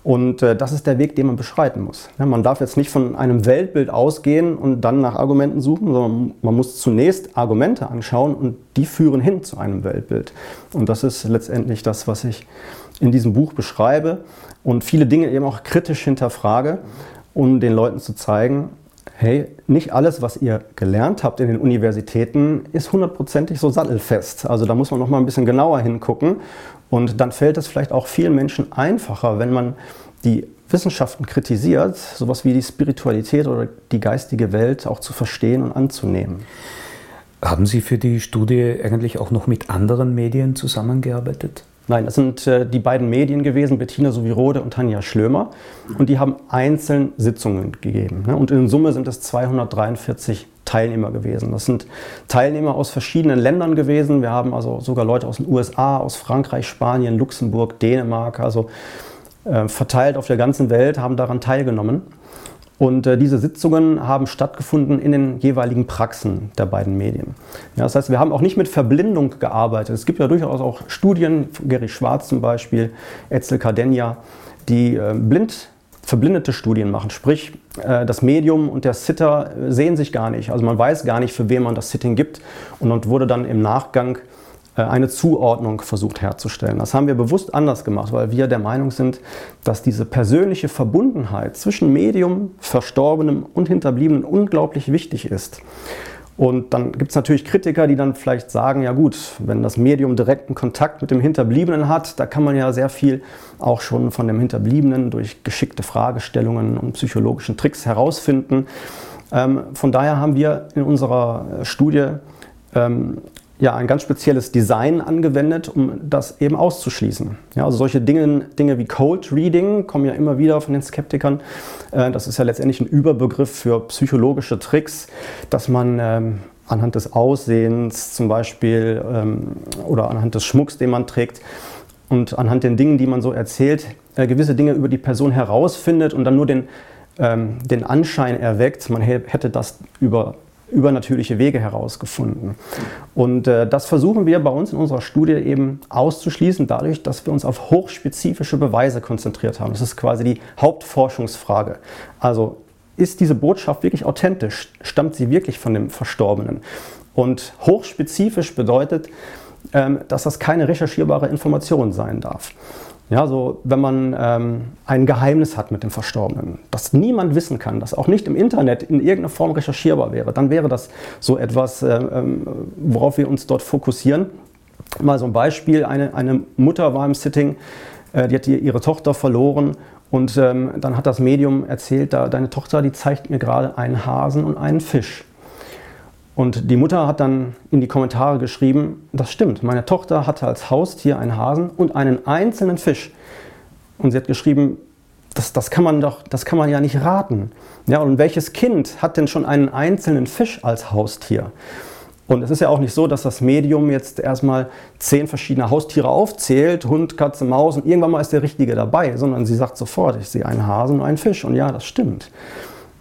Und äh, das ist der Weg, den man beschreiten muss. Ja, man darf jetzt nicht von einem Weltbild ausgehen und dann nach Argumenten suchen, sondern man muss zunächst Argumente anschauen und die führen hin zu einem Weltbild. Und das ist letztendlich das, was ich in diesem Buch beschreibe und viele Dinge eben auch kritisch hinterfrage, um den Leuten zu zeigen, hey, nicht alles, was ihr gelernt habt in den Universitäten, ist hundertprozentig so sattelfest. Also da muss man noch mal ein bisschen genauer hingucken und dann fällt es vielleicht auch vielen Menschen einfacher, wenn man die Wissenschaften kritisiert, sowas wie die Spiritualität oder die geistige Welt auch zu verstehen und anzunehmen. Haben Sie für die Studie eigentlich auch noch mit anderen Medien zusammengearbeitet? Nein, das sind äh, die beiden Medien gewesen, Bettina Sovirode und Tanja Schlömer. Und die haben einzeln Sitzungen gegeben. Ne? Und in Summe sind es 243 Teilnehmer gewesen. Das sind Teilnehmer aus verschiedenen Ländern gewesen. Wir haben also sogar Leute aus den USA, aus Frankreich, Spanien, Luxemburg, Dänemark, also äh, verteilt auf der ganzen Welt, haben daran teilgenommen. Und äh, diese Sitzungen haben stattgefunden in den jeweiligen Praxen der beiden Medien. Ja, das heißt, wir haben auch nicht mit Verblindung gearbeitet. Es gibt ja durchaus auch Studien, Gary Schwarz zum Beispiel, Etzel Cardenja, die äh, blind verblindete Studien machen. Sprich, äh, das Medium und der Sitter sehen sich gar nicht. Also man weiß gar nicht, für wen man das Sitting gibt. Und wurde dann im Nachgang äh, eine Zuordnung versucht herzustellen. Das haben wir bewusst anders gemacht, weil wir der Meinung sind, dass diese persönliche Verbundenheit zwischen Medium, Verstorbenem und Hinterbliebenen unglaublich wichtig ist. Und dann gibt es natürlich Kritiker, die dann vielleicht sagen, ja gut, wenn das Medium direkten Kontakt mit dem Hinterbliebenen hat, da kann man ja sehr viel auch schon von dem Hinterbliebenen durch geschickte Fragestellungen und psychologischen Tricks herausfinden. Ähm, von daher haben wir in unserer Studie ähm, ja, ein ganz spezielles Design angewendet, um das eben auszuschließen. Ja, also solche Dinge, Dinge wie Cold Reading kommen ja immer wieder von den Skeptikern. Äh, das ist ja letztendlich ein Überbegriff für psychologische Tricks, dass man ähm, anhand des Aussehens zum Beispiel ähm, oder anhand des Schmucks, den man trägt und anhand den Dingen, die man so erzählt, äh, gewisse Dinge über die Person herausfindet und dann nur den, ähm, den Anschein erweckt, man hätte das über übernatürliche Wege herausgefunden. Und äh, das versuchen wir bei uns in unserer Studie eben auszuschließen, dadurch, dass wir uns auf hochspezifische Beweise konzentriert haben. Das ist quasi die Hauptforschungsfrage. Also ist diese Botschaft wirklich authentisch? Stammt sie wirklich von dem Verstorbenen? Und hochspezifisch bedeutet, ähm, dass das keine recherchierbare Information sein darf. Ja, so wenn man ähm, ein Geheimnis hat mit dem Verstorbenen, das niemand wissen kann, das auch nicht im Internet in irgendeiner Form recherchierbar wäre, dann wäre das so etwas, äh, ähm, worauf wir uns dort fokussieren. Mal so ein Beispiel, eine, eine Mutter war im Sitting, äh, die hat ihre Tochter verloren und ähm, dann hat das Medium erzählt, da, deine Tochter, die zeigt mir gerade einen Hasen und einen Fisch. Und die Mutter hat dann in die Kommentare geschrieben, das stimmt, meine Tochter hatte als Haustier einen Hasen und einen einzelnen Fisch. Und sie hat geschrieben, das, das, kann man doch, das kann man ja nicht raten. Ja, und welches Kind hat denn schon einen einzelnen Fisch als Haustier? Und es ist ja auch nicht so, dass das Medium jetzt erstmal zehn verschiedene Haustiere aufzählt, Hund, Katze, Maus und irgendwann mal ist der Richtige dabei, sondern sie sagt sofort, ich sehe einen Hasen und einen Fisch und ja, das stimmt.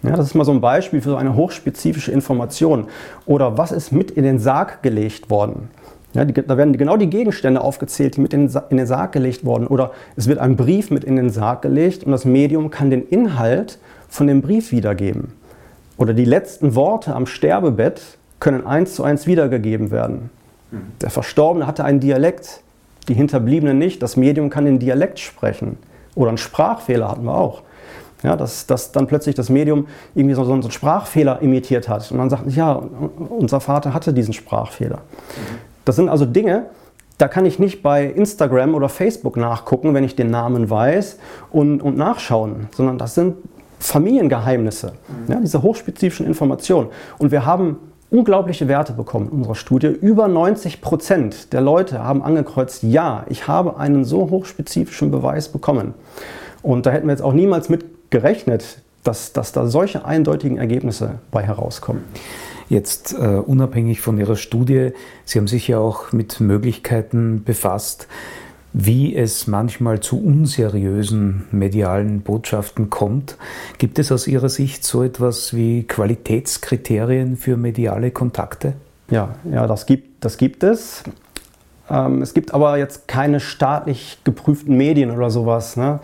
Ja, das ist mal so ein Beispiel für so eine hochspezifische Information. Oder was ist mit in den Sarg gelegt worden? Ja, die, da werden genau die Gegenstände aufgezählt, die mit in, in den Sarg gelegt wurden. Oder es wird ein Brief mit in den Sarg gelegt und das Medium kann den Inhalt von dem Brief wiedergeben. Oder die letzten Worte am Sterbebett können eins zu eins wiedergegeben werden. Der Verstorbene hatte einen Dialekt, die Hinterbliebenen nicht. Das Medium kann den Dialekt sprechen. Oder einen Sprachfehler hatten wir auch. Ja, dass, dass dann plötzlich das Medium irgendwie so, so einen Sprachfehler imitiert hat. Und man sagt, ja, unser Vater hatte diesen Sprachfehler. Das sind also Dinge, da kann ich nicht bei Instagram oder Facebook nachgucken, wenn ich den Namen weiß und, und nachschauen, sondern das sind Familiengeheimnisse, ja, diese hochspezifischen Informationen. Und wir haben unglaubliche Werte bekommen in unserer Studie. Über 90 Prozent der Leute haben angekreuzt, ja, ich habe einen so hochspezifischen Beweis bekommen. Und da hätten wir jetzt auch niemals mit gerechnet, dass, dass da solche eindeutigen Ergebnisse bei herauskommen. Jetzt äh, unabhängig von Ihrer Studie, Sie haben sich ja auch mit Möglichkeiten befasst, wie es manchmal zu unseriösen medialen Botschaften kommt. Gibt es aus Ihrer Sicht so etwas wie Qualitätskriterien für mediale Kontakte? Ja, ja das, gibt, das gibt es. Ähm, es gibt aber jetzt keine staatlich geprüften Medien oder sowas. Ne?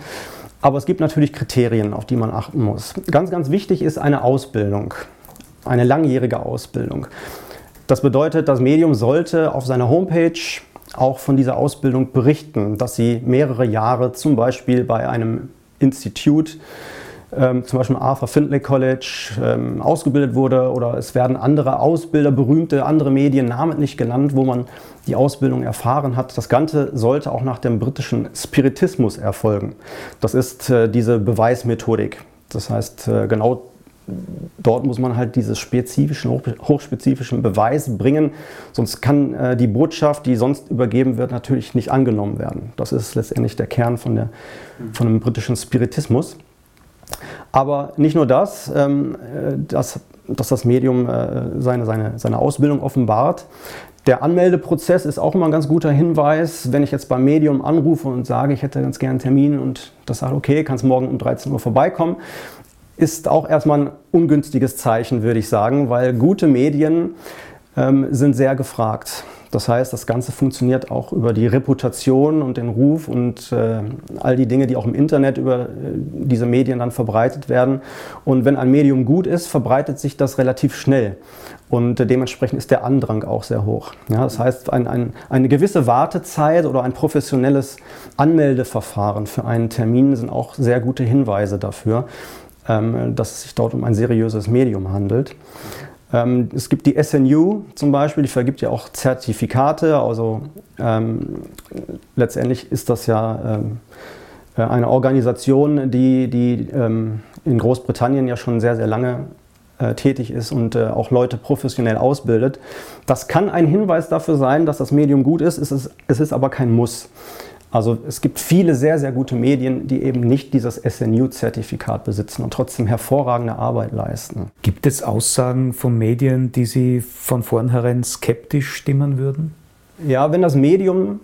Aber es gibt natürlich Kriterien, auf die man achten muss. Ganz, ganz wichtig ist eine Ausbildung, eine langjährige Ausbildung. Das bedeutet, das Medium sollte auf seiner Homepage auch von dieser Ausbildung berichten, dass sie mehrere Jahre zum Beispiel bei einem Institut, ähm, zum Beispiel Arthur Findlay College, ähm, ausgebildet wurde oder es werden andere Ausbilder, berühmte andere Medien namentlich genannt, wo man die Ausbildung erfahren hat. Das Ganze sollte auch nach dem britischen Spiritismus erfolgen. Das ist äh, diese Beweismethodik. Das heißt, äh, genau dort muss man halt diese spezifischen, hochspezifischen Beweise bringen, sonst kann äh, die Botschaft, die sonst übergeben wird, natürlich nicht angenommen werden. Das ist letztendlich der Kern von, der, von dem britischen Spiritismus. Aber nicht nur das, ähm, äh, dass, dass das Medium äh, seine, seine, seine Ausbildung offenbart, der Anmeldeprozess ist auch immer ein ganz guter Hinweis. Wenn ich jetzt beim Medium anrufe und sage, ich hätte ganz gerne einen Termin und das sagt, okay, kannst morgen um 13 Uhr vorbeikommen, ist auch erstmal ein ungünstiges Zeichen, würde ich sagen, weil gute Medien ähm, sind sehr gefragt. Das heißt, das Ganze funktioniert auch über die Reputation und den Ruf und äh, all die Dinge, die auch im Internet über äh, diese Medien dann verbreitet werden. Und wenn ein Medium gut ist, verbreitet sich das relativ schnell. Und äh, dementsprechend ist der Andrang auch sehr hoch. Ja, das heißt, ein, ein, eine gewisse Wartezeit oder ein professionelles Anmeldeverfahren für einen Termin sind auch sehr gute Hinweise dafür, ähm, dass es sich dort um ein seriöses Medium handelt. Ähm, es gibt die SNU zum Beispiel, die vergibt ja auch Zertifikate. Also ähm, letztendlich ist das ja ähm, äh, eine Organisation, die, die ähm, in Großbritannien ja schon sehr, sehr lange äh, tätig ist und äh, auch Leute professionell ausbildet. Das kann ein Hinweis dafür sein, dass das Medium gut ist, es ist, es ist aber kein Muss. Also es gibt viele sehr, sehr gute Medien, die eben nicht dieses SNU-Zertifikat besitzen und trotzdem hervorragende Arbeit leisten. Gibt es Aussagen von Medien, die Sie von vornherein skeptisch stimmen würden? Ja, wenn das Medium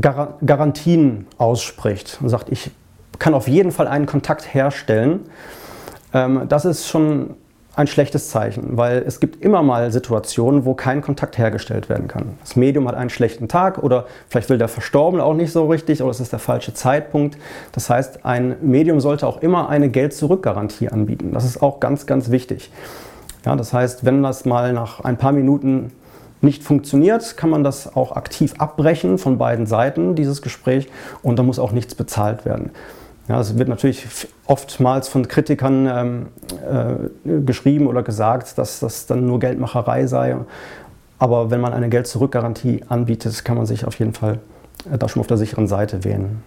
Gar Garantien ausspricht und sagt, ich kann auf jeden Fall einen Kontakt herstellen, ähm, das ist schon ein schlechtes Zeichen, weil es gibt immer mal Situationen, wo kein Kontakt hergestellt werden kann. Das Medium hat einen schlechten Tag oder vielleicht will der Verstorbene auch nicht so richtig oder es ist der falsche Zeitpunkt. Das heißt, ein Medium sollte auch immer eine Geld-Zurück-Garantie anbieten. Das ist auch ganz, ganz wichtig. Ja, das heißt, wenn das mal nach ein paar Minuten nicht funktioniert, kann man das auch aktiv abbrechen von beiden Seiten, dieses Gespräch, und da muss auch nichts bezahlt werden. Ja, es wird natürlich oftmals von Kritikern ähm, äh, geschrieben oder gesagt, dass das dann nur Geldmacherei sei. Aber wenn man eine Geld-Zurück-Garantie anbietet, kann man sich auf jeden Fall äh, da schon auf der sicheren Seite wählen.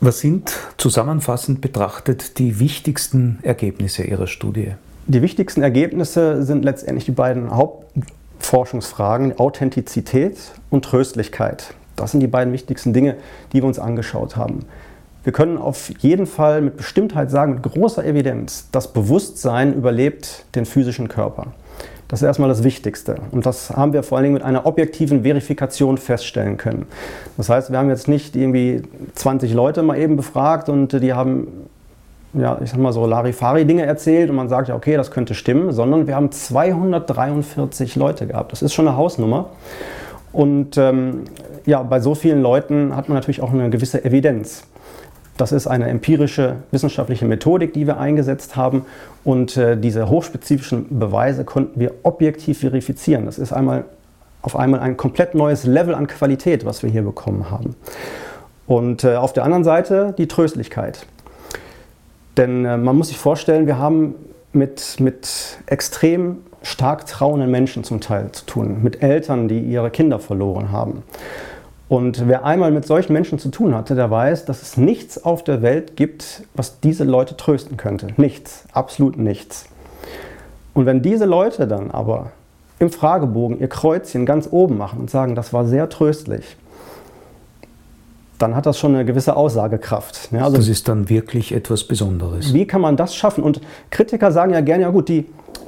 Was sind zusammenfassend betrachtet die wichtigsten Ergebnisse Ihrer Studie? Die wichtigsten Ergebnisse sind letztendlich die beiden Hauptforschungsfragen, Authentizität und Tröstlichkeit. Das sind die beiden wichtigsten Dinge, die wir uns angeschaut haben. Wir können auf jeden Fall mit Bestimmtheit sagen, mit großer Evidenz, das Bewusstsein überlebt den physischen Körper. Das ist erstmal das Wichtigste. Und das haben wir vor allen Dingen mit einer objektiven Verifikation feststellen können. Das heißt, wir haben jetzt nicht irgendwie 20 Leute mal eben befragt und die haben, ja, ich sag mal so Larifari-Dinge erzählt und man sagt ja, okay, das könnte stimmen, sondern wir haben 243 Leute gehabt. Das ist schon eine Hausnummer. Und ähm, ja, bei so vielen Leuten hat man natürlich auch eine gewisse Evidenz. Das ist eine empirische wissenschaftliche Methodik, die wir eingesetzt haben. Und äh, diese hochspezifischen Beweise konnten wir objektiv verifizieren. Das ist einmal auf einmal ein komplett neues Level an Qualität, was wir hier bekommen haben. Und äh, auf der anderen Seite die Tröstlichkeit. Denn äh, man muss sich vorstellen, wir haben mit, mit extrem stark trauenden Menschen zum Teil zu tun, mit Eltern, die ihre Kinder verloren haben. Und wer einmal mit solchen Menschen zu tun hatte, der weiß, dass es nichts auf der Welt gibt, was diese Leute trösten könnte. Nichts, absolut nichts. Und wenn diese Leute dann aber im Fragebogen ihr Kreuzchen ganz oben machen und sagen, das war sehr tröstlich, dann hat das schon eine gewisse Aussagekraft. Ja, also das ist dann wirklich etwas Besonderes. Wie kann man das schaffen? Und Kritiker sagen ja gerne, ja gut, die,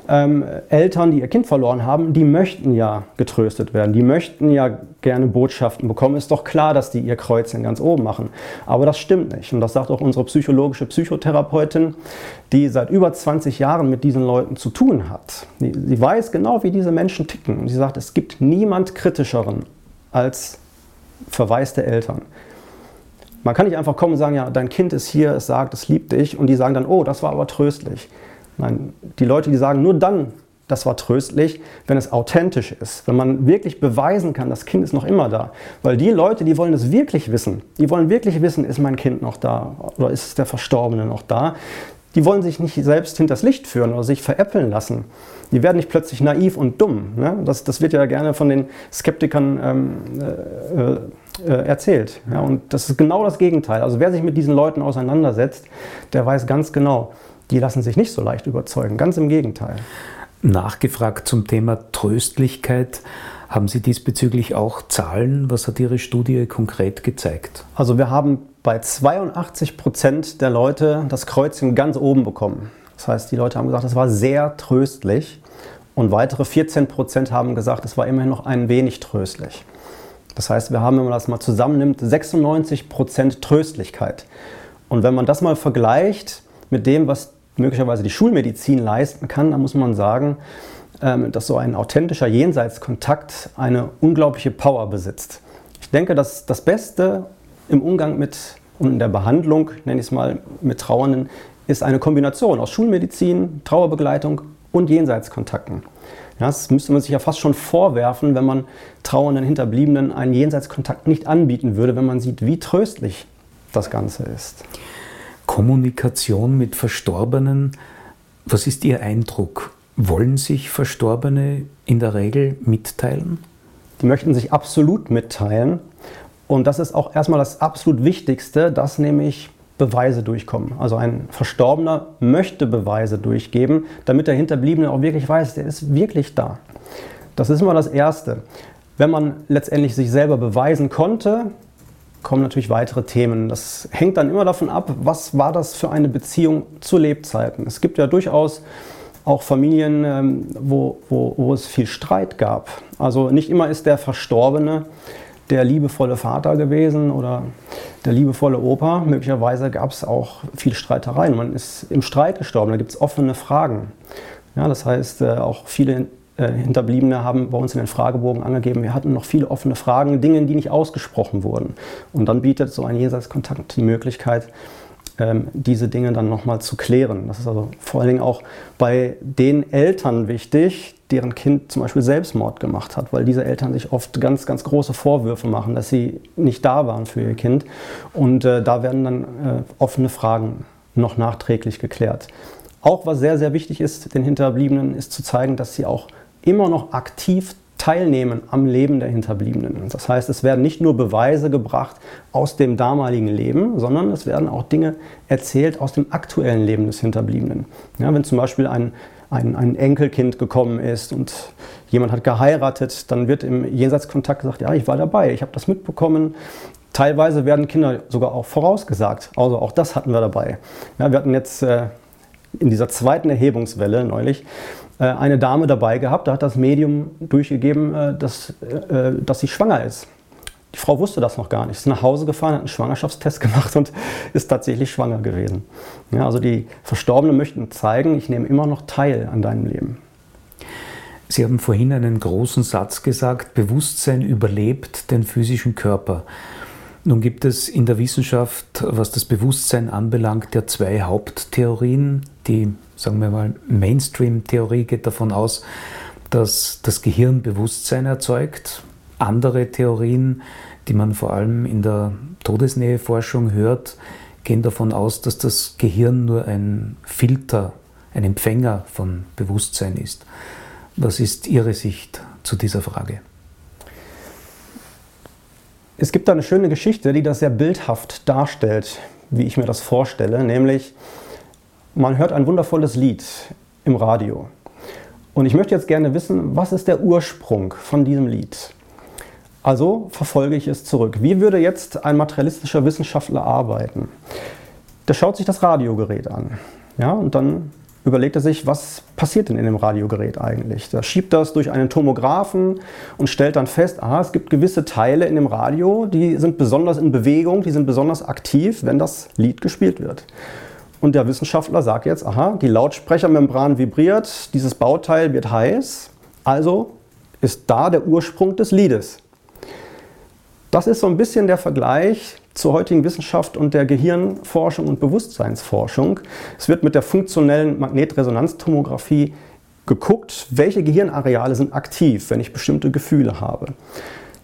ähm, Eltern, die ihr Kind verloren haben, die möchten ja getröstet werden. Die möchten ja gerne Botschaften bekommen. Ist doch klar, dass die ihr Kreuzchen ganz oben machen. Aber das stimmt nicht. Und das sagt auch unsere psychologische Psychotherapeutin, die seit über 20 Jahren mit diesen Leuten zu tun hat. Sie weiß genau, wie diese Menschen ticken. Und sie sagt, es gibt niemand kritischeren als verwaiste Eltern. Man kann nicht einfach kommen und sagen, ja, dein Kind ist hier, es sagt, es liebt dich. Und die sagen dann, oh, das war aber tröstlich. Nein, die Leute, die sagen nur dann, das war tröstlich, wenn es authentisch ist, wenn man wirklich beweisen kann, das Kind ist noch immer da. Weil die Leute, die wollen es wirklich wissen, die wollen wirklich wissen, ist mein Kind noch da oder ist der Verstorbene noch da. Die wollen sich nicht selbst hinters Licht führen oder sich veräppeln lassen. Die werden nicht plötzlich naiv und dumm. Ne? Das, das wird ja gerne von den Skeptikern ähm, äh, äh, erzählt. Ja? Und das ist genau das Gegenteil. Also wer sich mit diesen Leuten auseinandersetzt, der weiß ganz genau, die lassen sich nicht so leicht überzeugen. Ganz im Gegenteil. Nachgefragt zum Thema Tröstlichkeit. Haben Sie diesbezüglich auch Zahlen? Was hat Ihre Studie konkret gezeigt? Also wir haben bei 82 Prozent der Leute das Kreuzchen ganz oben bekommen. Das heißt, die Leute haben gesagt, es war sehr tröstlich. Und weitere 14 Prozent haben gesagt, es war immerhin noch ein wenig tröstlich. Das heißt, wir haben, wenn man das mal zusammennimmt, 96 Prozent Tröstlichkeit. Und wenn man das mal vergleicht mit dem, was möglicherweise die Schulmedizin leisten kann, dann muss man sagen, ähm, dass so ein authentischer Jenseitskontakt eine unglaubliche Power besitzt. Ich denke, dass das Beste im Umgang mit und in der Behandlung, nenne ich es mal, mit Trauernden, ist eine Kombination aus Schulmedizin, Trauerbegleitung und Jenseitskontakten. Das müsste man sich ja fast schon vorwerfen, wenn man trauernden Hinterbliebenen einen Jenseitskontakt nicht anbieten würde, wenn man sieht, wie tröstlich das Ganze ist. Kommunikation mit Verstorbenen, was ist Ihr Eindruck? Wollen sich Verstorbene in der Regel mitteilen? Die möchten sich absolut mitteilen. Und das ist auch erstmal das absolut Wichtigste, dass nämlich Beweise durchkommen. Also ein Verstorbener möchte Beweise durchgeben, damit der Hinterbliebene auch wirklich weiß, der ist wirklich da. Das ist immer das Erste. Wenn man letztendlich sich selber beweisen konnte, kommen natürlich weitere Themen. Das hängt dann immer davon ab, was war das für eine Beziehung zu Lebzeiten. Es gibt ja durchaus auch Familien, ähm, wo, wo, wo es viel Streit gab. Also nicht immer ist der Verstorbene der liebevolle Vater gewesen oder der liebevolle Opa. Möglicherweise gab es auch viel Streitereien. Man ist im Streit gestorben, da gibt es offene Fragen. Ja, das heißt, äh, auch viele Hinterbliebene haben bei uns in den Fragebogen angegeben, wir hatten noch viele offene Fragen, Dinge, die nicht ausgesprochen wurden. Und dann bietet so ein Jenseitskontakt die Möglichkeit, ähm, diese Dinge dann nochmal zu klären. Das ist also vor allen Dingen auch bei den Eltern wichtig, deren Kind zum Beispiel Selbstmord gemacht hat, weil diese Eltern sich oft ganz, ganz große Vorwürfe machen, dass sie nicht da waren für ihr Kind. Und äh, da werden dann äh, offene Fragen noch nachträglich geklärt. Auch was sehr, sehr wichtig ist, den Hinterbliebenen, ist zu zeigen, dass sie auch immer noch aktiv teilnehmen am Leben der Hinterbliebenen. Das heißt, es werden nicht nur Beweise gebracht aus dem damaligen Leben, sondern es werden auch Dinge erzählt aus dem aktuellen Leben des Hinterbliebenen. Ja, wenn zum Beispiel ein, ein, ein, Enkelkind gekommen ist und jemand hat geheiratet, dann wird im Jenseitskontakt gesagt, ja, ich war dabei, ich habe das mitbekommen. Teilweise werden Kinder sogar auch vorausgesagt. Also auch das hatten wir dabei. Ja, wir hatten jetzt äh, in dieser zweiten Erhebungswelle neulich äh, eine Dame dabei gehabt, da hat das Medium durchgegeben, äh, dass, äh, dass sie schwanger ist. Die Frau wusste das noch gar nicht. Ist nach Hause gefahren, hat einen Schwangerschaftstest gemacht und ist tatsächlich schwanger gewesen. Ja, also die Verstorbenen möchten zeigen, ich nehme immer noch teil an deinem Leben. Sie haben vorhin einen großen Satz gesagt, Bewusstsein überlebt den physischen Körper. Nun gibt es in der Wissenschaft, was das Bewusstsein anbelangt, ja zwei Haupttheorien. Die sagen wir mal, Mainstream-Theorie geht davon aus, dass das Gehirn Bewusstsein erzeugt. Andere Theorien, die man vor allem in der Todesnäheforschung hört, gehen davon aus, dass das Gehirn nur ein Filter, ein Empfänger von Bewusstsein ist. Was ist Ihre Sicht zu dieser Frage? Es gibt da eine schöne Geschichte, die das sehr bildhaft darstellt, wie ich mir das vorstelle, nämlich man hört ein wundervolles Lied im Radio. Und ich möchte jetzt gerne wissen, was ist der Ursprung von diesem Lied? Also verfolge ich es zurück. Wie würde jetzt ein materialistischer Wissenschaftler arbeiten? Der schaut sich das Radiogerät an. Ja, und dann überlegt er sich, was passiert denn in dem Radiogerät eigentlich? Da schiebt das durch einen Tomographen und stellt dann fest, aha, es gibt gewisse Teile in dem Radio, die sind besonders in Bewegung, die sind besonders aktiv, wenn das Lied gespielt wird. Und der Wissenschaftler sagt jetzt, aha, die Lautsprechermembran vibriert, dieses Bauteil wird heiß, also ist da der Ursprung des Liedes. Das ist so ein bisschen der Vergleich zur heutigen Wissenschaft und der Gehirnforschung und Bewusstseinsforschung. Es wird mit der funktionellen Magnetresonanztomographie geguckt, welche Gehirnareale sind aktiv, wenn ich bestimmte Gefühle habe.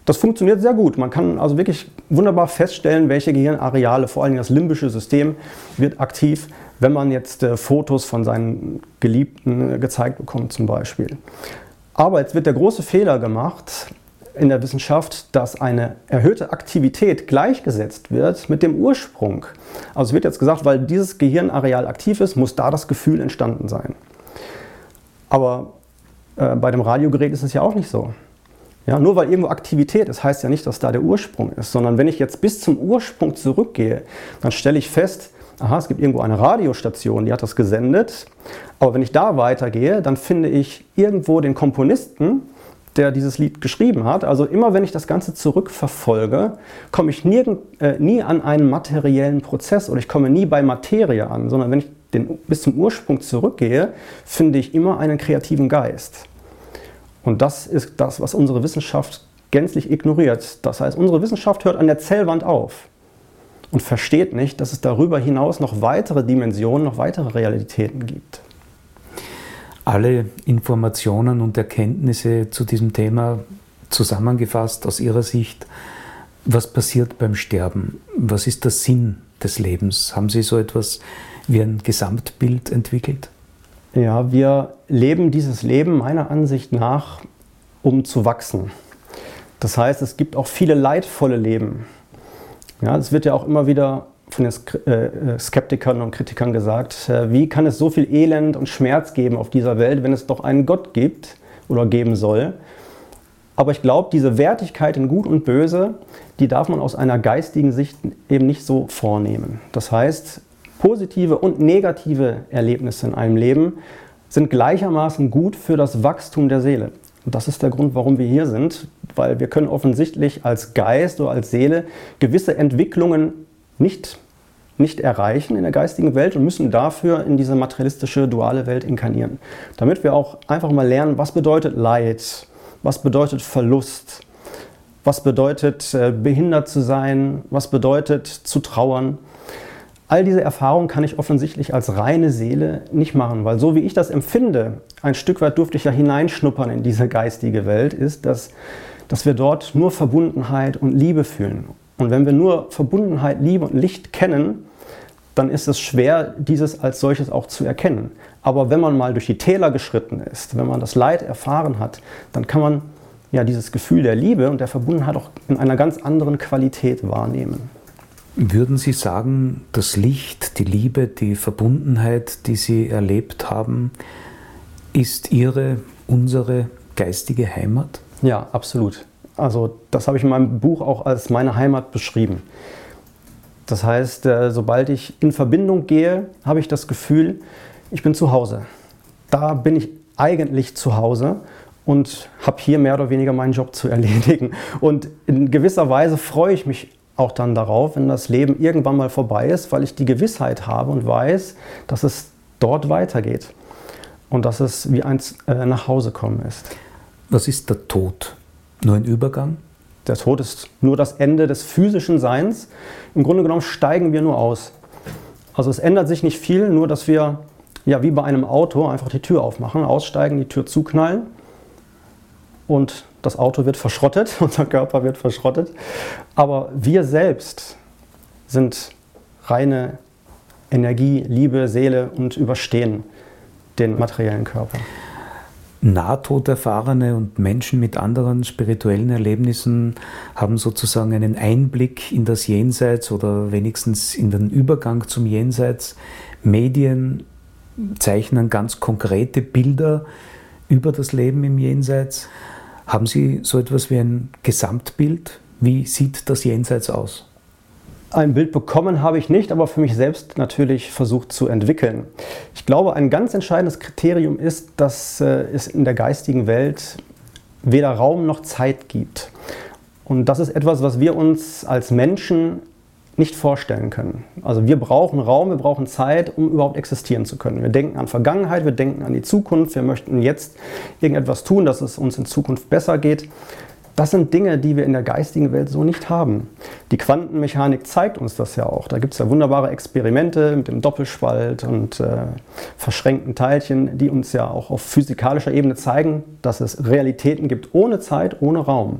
Das funktioniert sehr gut. Man kann also wirklich wunderbar feststellen, welche Gehirnareale, vor allem das limbische System, wird aktiv, wenn man jetzt äh, Fotos von seinen Geliebten äh, gezeigt bekommt zum Beispiel. Aber jetzt wird der große Fehler gemacht in der Wissenschaft, dass eine erhöhte Aktivität gleichgesetzt wird mit dem Ursprung. Also es wird jetzt gesagt, weil dieses Gehirnareal aktiv ist, muss da das Gefühl entstanden sein. Aber äh, bei dem Radiogerät ist es ja auch nicht so. Ja, nur weil irgendwo Aktivität ist, heißt ja nicht, dass da der Ursprung ist, sondern wenn ich jetzt bis zum Ursprung zurückgehe, dann stelle ich fest, aha, es gibt irgendwo eine Radiostation, die hat das gesendet, aber wenn ich da weitergehe, dann finde ich irgendwo den Komponisten, der dieses Lied geschrieben hat. Also immer wenn ich das Ganze zurückverfolge, komme ich nirgend, äh, nie an einen materiellen Prozess oder ich komme nie bei Materie an, sondern wenn ich den, bis zum Ursprung zurückgehe, finde ich immer einen kreativen Geist. Und das ist das, was unsere Wissenschaft gänzlich ignoriert. Das heißt, unsere Wissenschaft hört an der Zellwand auf und versteht nicht, dass es darüber hinaus noch weitere Dimensionen, noch weitere Realitäten gibt. Alle Informationen und Erkenntnisse zu diesem Thema zusammengefasst aus Ihrer Sicht, was passiert beim Sterben? Was ist der Sinn des Lebens? Haben Sie so etwas wie ein Gesamtbild entwickelt? Ja, wir leben dieses Leben meiner Ansicht nach, um zu wachsen. Das heißt, es gibt auch viele leidvolle Leben. Ja, es wird ja auch immer wieder von den äh, äh, Skeptikern und Kritikern gesagt, äh, wie kann es so viel Elend und Schmerz geben auf dieser Welt, wenn es doch einen Gott gibt oder geben soll. Aber ich glaube, diese Wertigkeit in Gut und Böse, die darf man aus einer geistigen Sicht eben nicht so vornehmen. Das heißt, positive und negative Erlebnisse in einem Leben sind gleichermaßen gut für das Wachstum der Seele. Und das ist der Grund, warum wir hier sind, weil wir können offensichtlich als Geist oder als Seele gewisse Entwicklungen nicht, nicht erreichen in der geistigen Welt und müssen dafür in diese materialistische, duale Welt inkarnieren. Damit wir auch einfach mal lernen, was bedeutet Leid, was bedeutet Verlust, was bedeutet äh, behindert zu sein, was bedeutet zu trauern. All diese Erfahrungen kann ich offensichtlich als reine Seele nicht machen, weil so wie ich das empfinde, ein Stück weit durfte ich ja hineinschnuppern in diese geistige Welt, ist, dass, dass wir dort nur Verbundenheit und Liebe fühlen. Und wenn wir nur Verbundenheit, Liebe und Licht kennen, dann ist es schwer, dieses als solches auch zu erkennen. Aber wenn man mal durch die Täler geschritten ist, wenn man das Leid erfahren hat, dann kann man ja dieses Gefühl der Liebe und der Verbundenheit auch in einer ganz anderen Qualität wahrnehmen. Würden Sie sagen, das Licht, die Liebe, die Verbundenheit, die Sie erlebt haben, ist Ihre, unsere geistige Heimat? Ja, absolut. Also das habe ich in meinem Buch auch als meine Heimat beschrieben. Das heißt, äh, sobald ich in Verbindung gehe, habe ich das Gefühl, ich bin zu Hause. Da bin ich eigentlich zu Hause und habe hier mehr oder weniger meinen Job zu erledigen. Und in gewisser Weise freue ich mich auch dann darauf, wenn das Leben irgendwann mal vorbei ist, weil ich die Gewissheit habe und weiß, dass es dort weitergeht und dass es wie ein äh, nach Hause kommen ist. Was ist der Tod? Nur ein Übergang? Der Tod ist nur das Ende des physischen Seins. Im Grunde genommen steigen wir nur aus. Also es ändert sich nicht viel, nur dass wir ja wie bei einem Auto einfach die Tür aufmachen, aussteigen, die Tür zuknallen und das Auto wird verschrottet, unser Körper wird verschrottet. Aber wir selbst sind reine Energie, Liebe, Seele und überstehen den materiellen Körper. Nahtoderfahrene und Menschen mit anderen spirituellen Erlebnissen haben sozusagen einen Einblick in das Jenseits oder wenigstens in den Übergang zum Jenseits. Medien zeichnen ganz konkrete Bilder über das Leben im Jenseits. Haben Sie so etwas wie ein Gesamtbild? Wie sieht das Jenseits aus? Ein Bild bekommen habe ich nicht, aber für mich selbst natürlich versucht zu entwickeln. Ich glaube, ein ganz entscheidendes Kriterium ist, dass äh, es in der geistigen Welt weder Raum noch Zeit gibt. Und das ist etwas, was wir uns als Menschen nicht vorstellen können. Also wir brauchen Raum, wir brauchen Zeit, um überhaupt existieren zu können. Wir denken an Vergangenheit, wir denken an die Zukunft, wir möchten jetzt irgendetwas tun, dass es uns in Zukunft besser geht. Das sind Dinge, die wir in der geistigen Welt so nicht haben. Die Quantenmechanik zeigt uns das ja auch. Da gibt es ja wunderbare Experimente mit dem Doppelspalt und äh, verschränkten Teilchen, die uns ja auch auf physikalischer Ebene zeigen, dass es Realitäten gibt ohne Zeit, ohne Raum.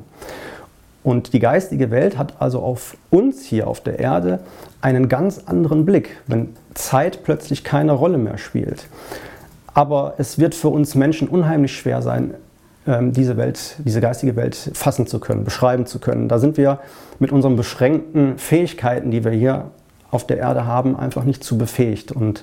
Und die geistige Welt hat also auf uns hier auf der Erde einen ganz anderen Blick, wenn Zeit plötzlich keine Rolle mehr spielt. Aber es wird für uns Menschen unheimlich schwer sein, ähm, diese Welt, diese geistige Welt fassen zu können, beschreiben zu können. Da sind wir mit unseren beschränkten Fähigkeiten, die wir hier auf der Erde haben, einfach nicht zu befähigt. Und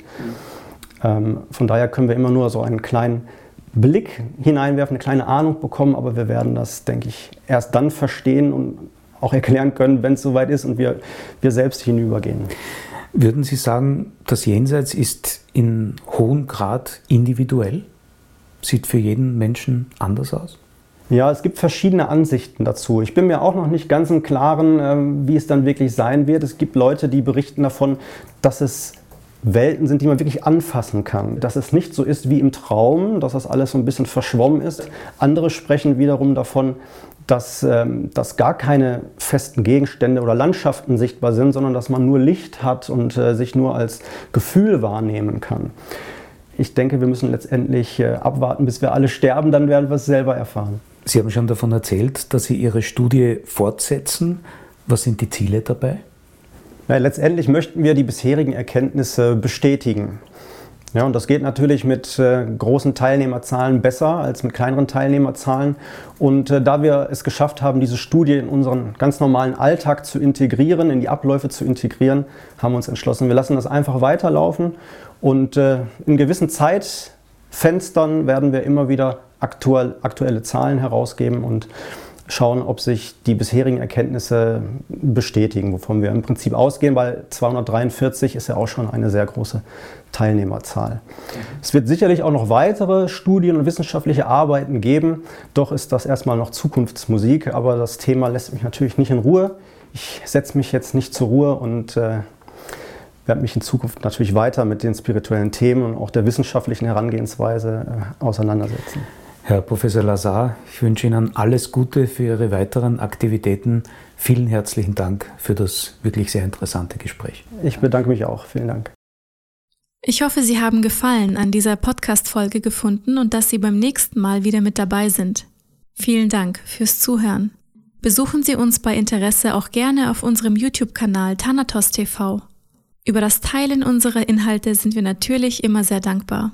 ähm, von daher können wir immer nur so einen kleinen Blick hineinwerfen, eine kleine Ahnung bekommen, aber wir werden das, denke ich, erst dann verstehen und auch erklären können, wenn es soweit ist und wir, wir selbst hinübergehen. Würden Sie sagen, das Jenseits ist in hohem Grad individuell? Sieht für jeden Menschen anders aus? Ja, es gibt verschiedene Ansichten dazu. Ich bin mir auch noch nicht ganz im Klaren, ähm, wie es dann wirklich sein wird. Es gibt Leute, die berichten davon, dass es Welten sind, die man wirklich anfassen kann. Dass es nicht so ist wie im Traum, dass das alles so ein bisschen verschwommen ist. Andere sprechen wiederum davon, dass, ähm, dass gar keine festen Gegenstände oder Landschaften sichtbar sind, sondern dass man nur Licht hat und äh, sich nur als Gefühl wahrnehmen kann. Ich denke, wir müssen letztendlich äh, abwarten, bis wir alle sterben, dann werden wir es selber erfahren. Sie haben schon davon erzählt, dass Sie Ihre Studie fortsetzen. Was sind die Ziele dabei? Ja, letztendlich möchten wir die bisherigen Erkenntnisse bestätigen. Ja, und das geht natürlich mit äh, großen Teilnehmerzahlen besser als mit kleineren Teilnehmerzahlen. Und äh, da wir es geschafft haben, diese Studie in unseren ganz normalen Alltag zu integrieren, in die Abläufe zu integrieren, haben wir uns entschlossen, wir lassen das einfach weiterlaufen. Und äh, in gewissen Zeitfenstern werden wir immer wieder aktuell, aktuelle Zahlen herausgeben und schauen, ob sich die bisherigen Erkenntnisse bestätigen, wovon wir im Prinzip ausgehen, weil 243 ist ja auch schon eine sehr große Teilnehmerzahl. Es wird sicherlich auch noch weitere Studien und wissenschaftliche Arbeiten geben, doch ist das erstmal noch Zukunftsmusik, aber das Thema lässt mich natürlich nicht in Ruhe. Ich setze mich jetzt nicht zur Ruhe und äh, werde mich in Zukunft natürlich weiter mit den spirituellen Themen und auch der wissenschaftlichen Herangehensweise äh, auseinandersetzen. Herr Professor Lazar, ich wünsche Ihnen alles Gute für Ihre weiteren Aktivitäten. Vielen herzlichen Dank für das wirklich sehr interessante Gespräch. Ich bedanke mich auch. Vielen Dank. Ich hoffe, Sie haben Gefallen an dieser Podcast-Folge gefunden und dass Sie beim nächsten Mal wieder mit dabei sind. Vielen Dank fürs Zuhören. Besuchen Sie uns bei Interesse auch gerne auf unserem YouTube-Kanal Thanatos TV. Über das Teilen unserer Inhalte sind wir natürlich immer sehr dankbar.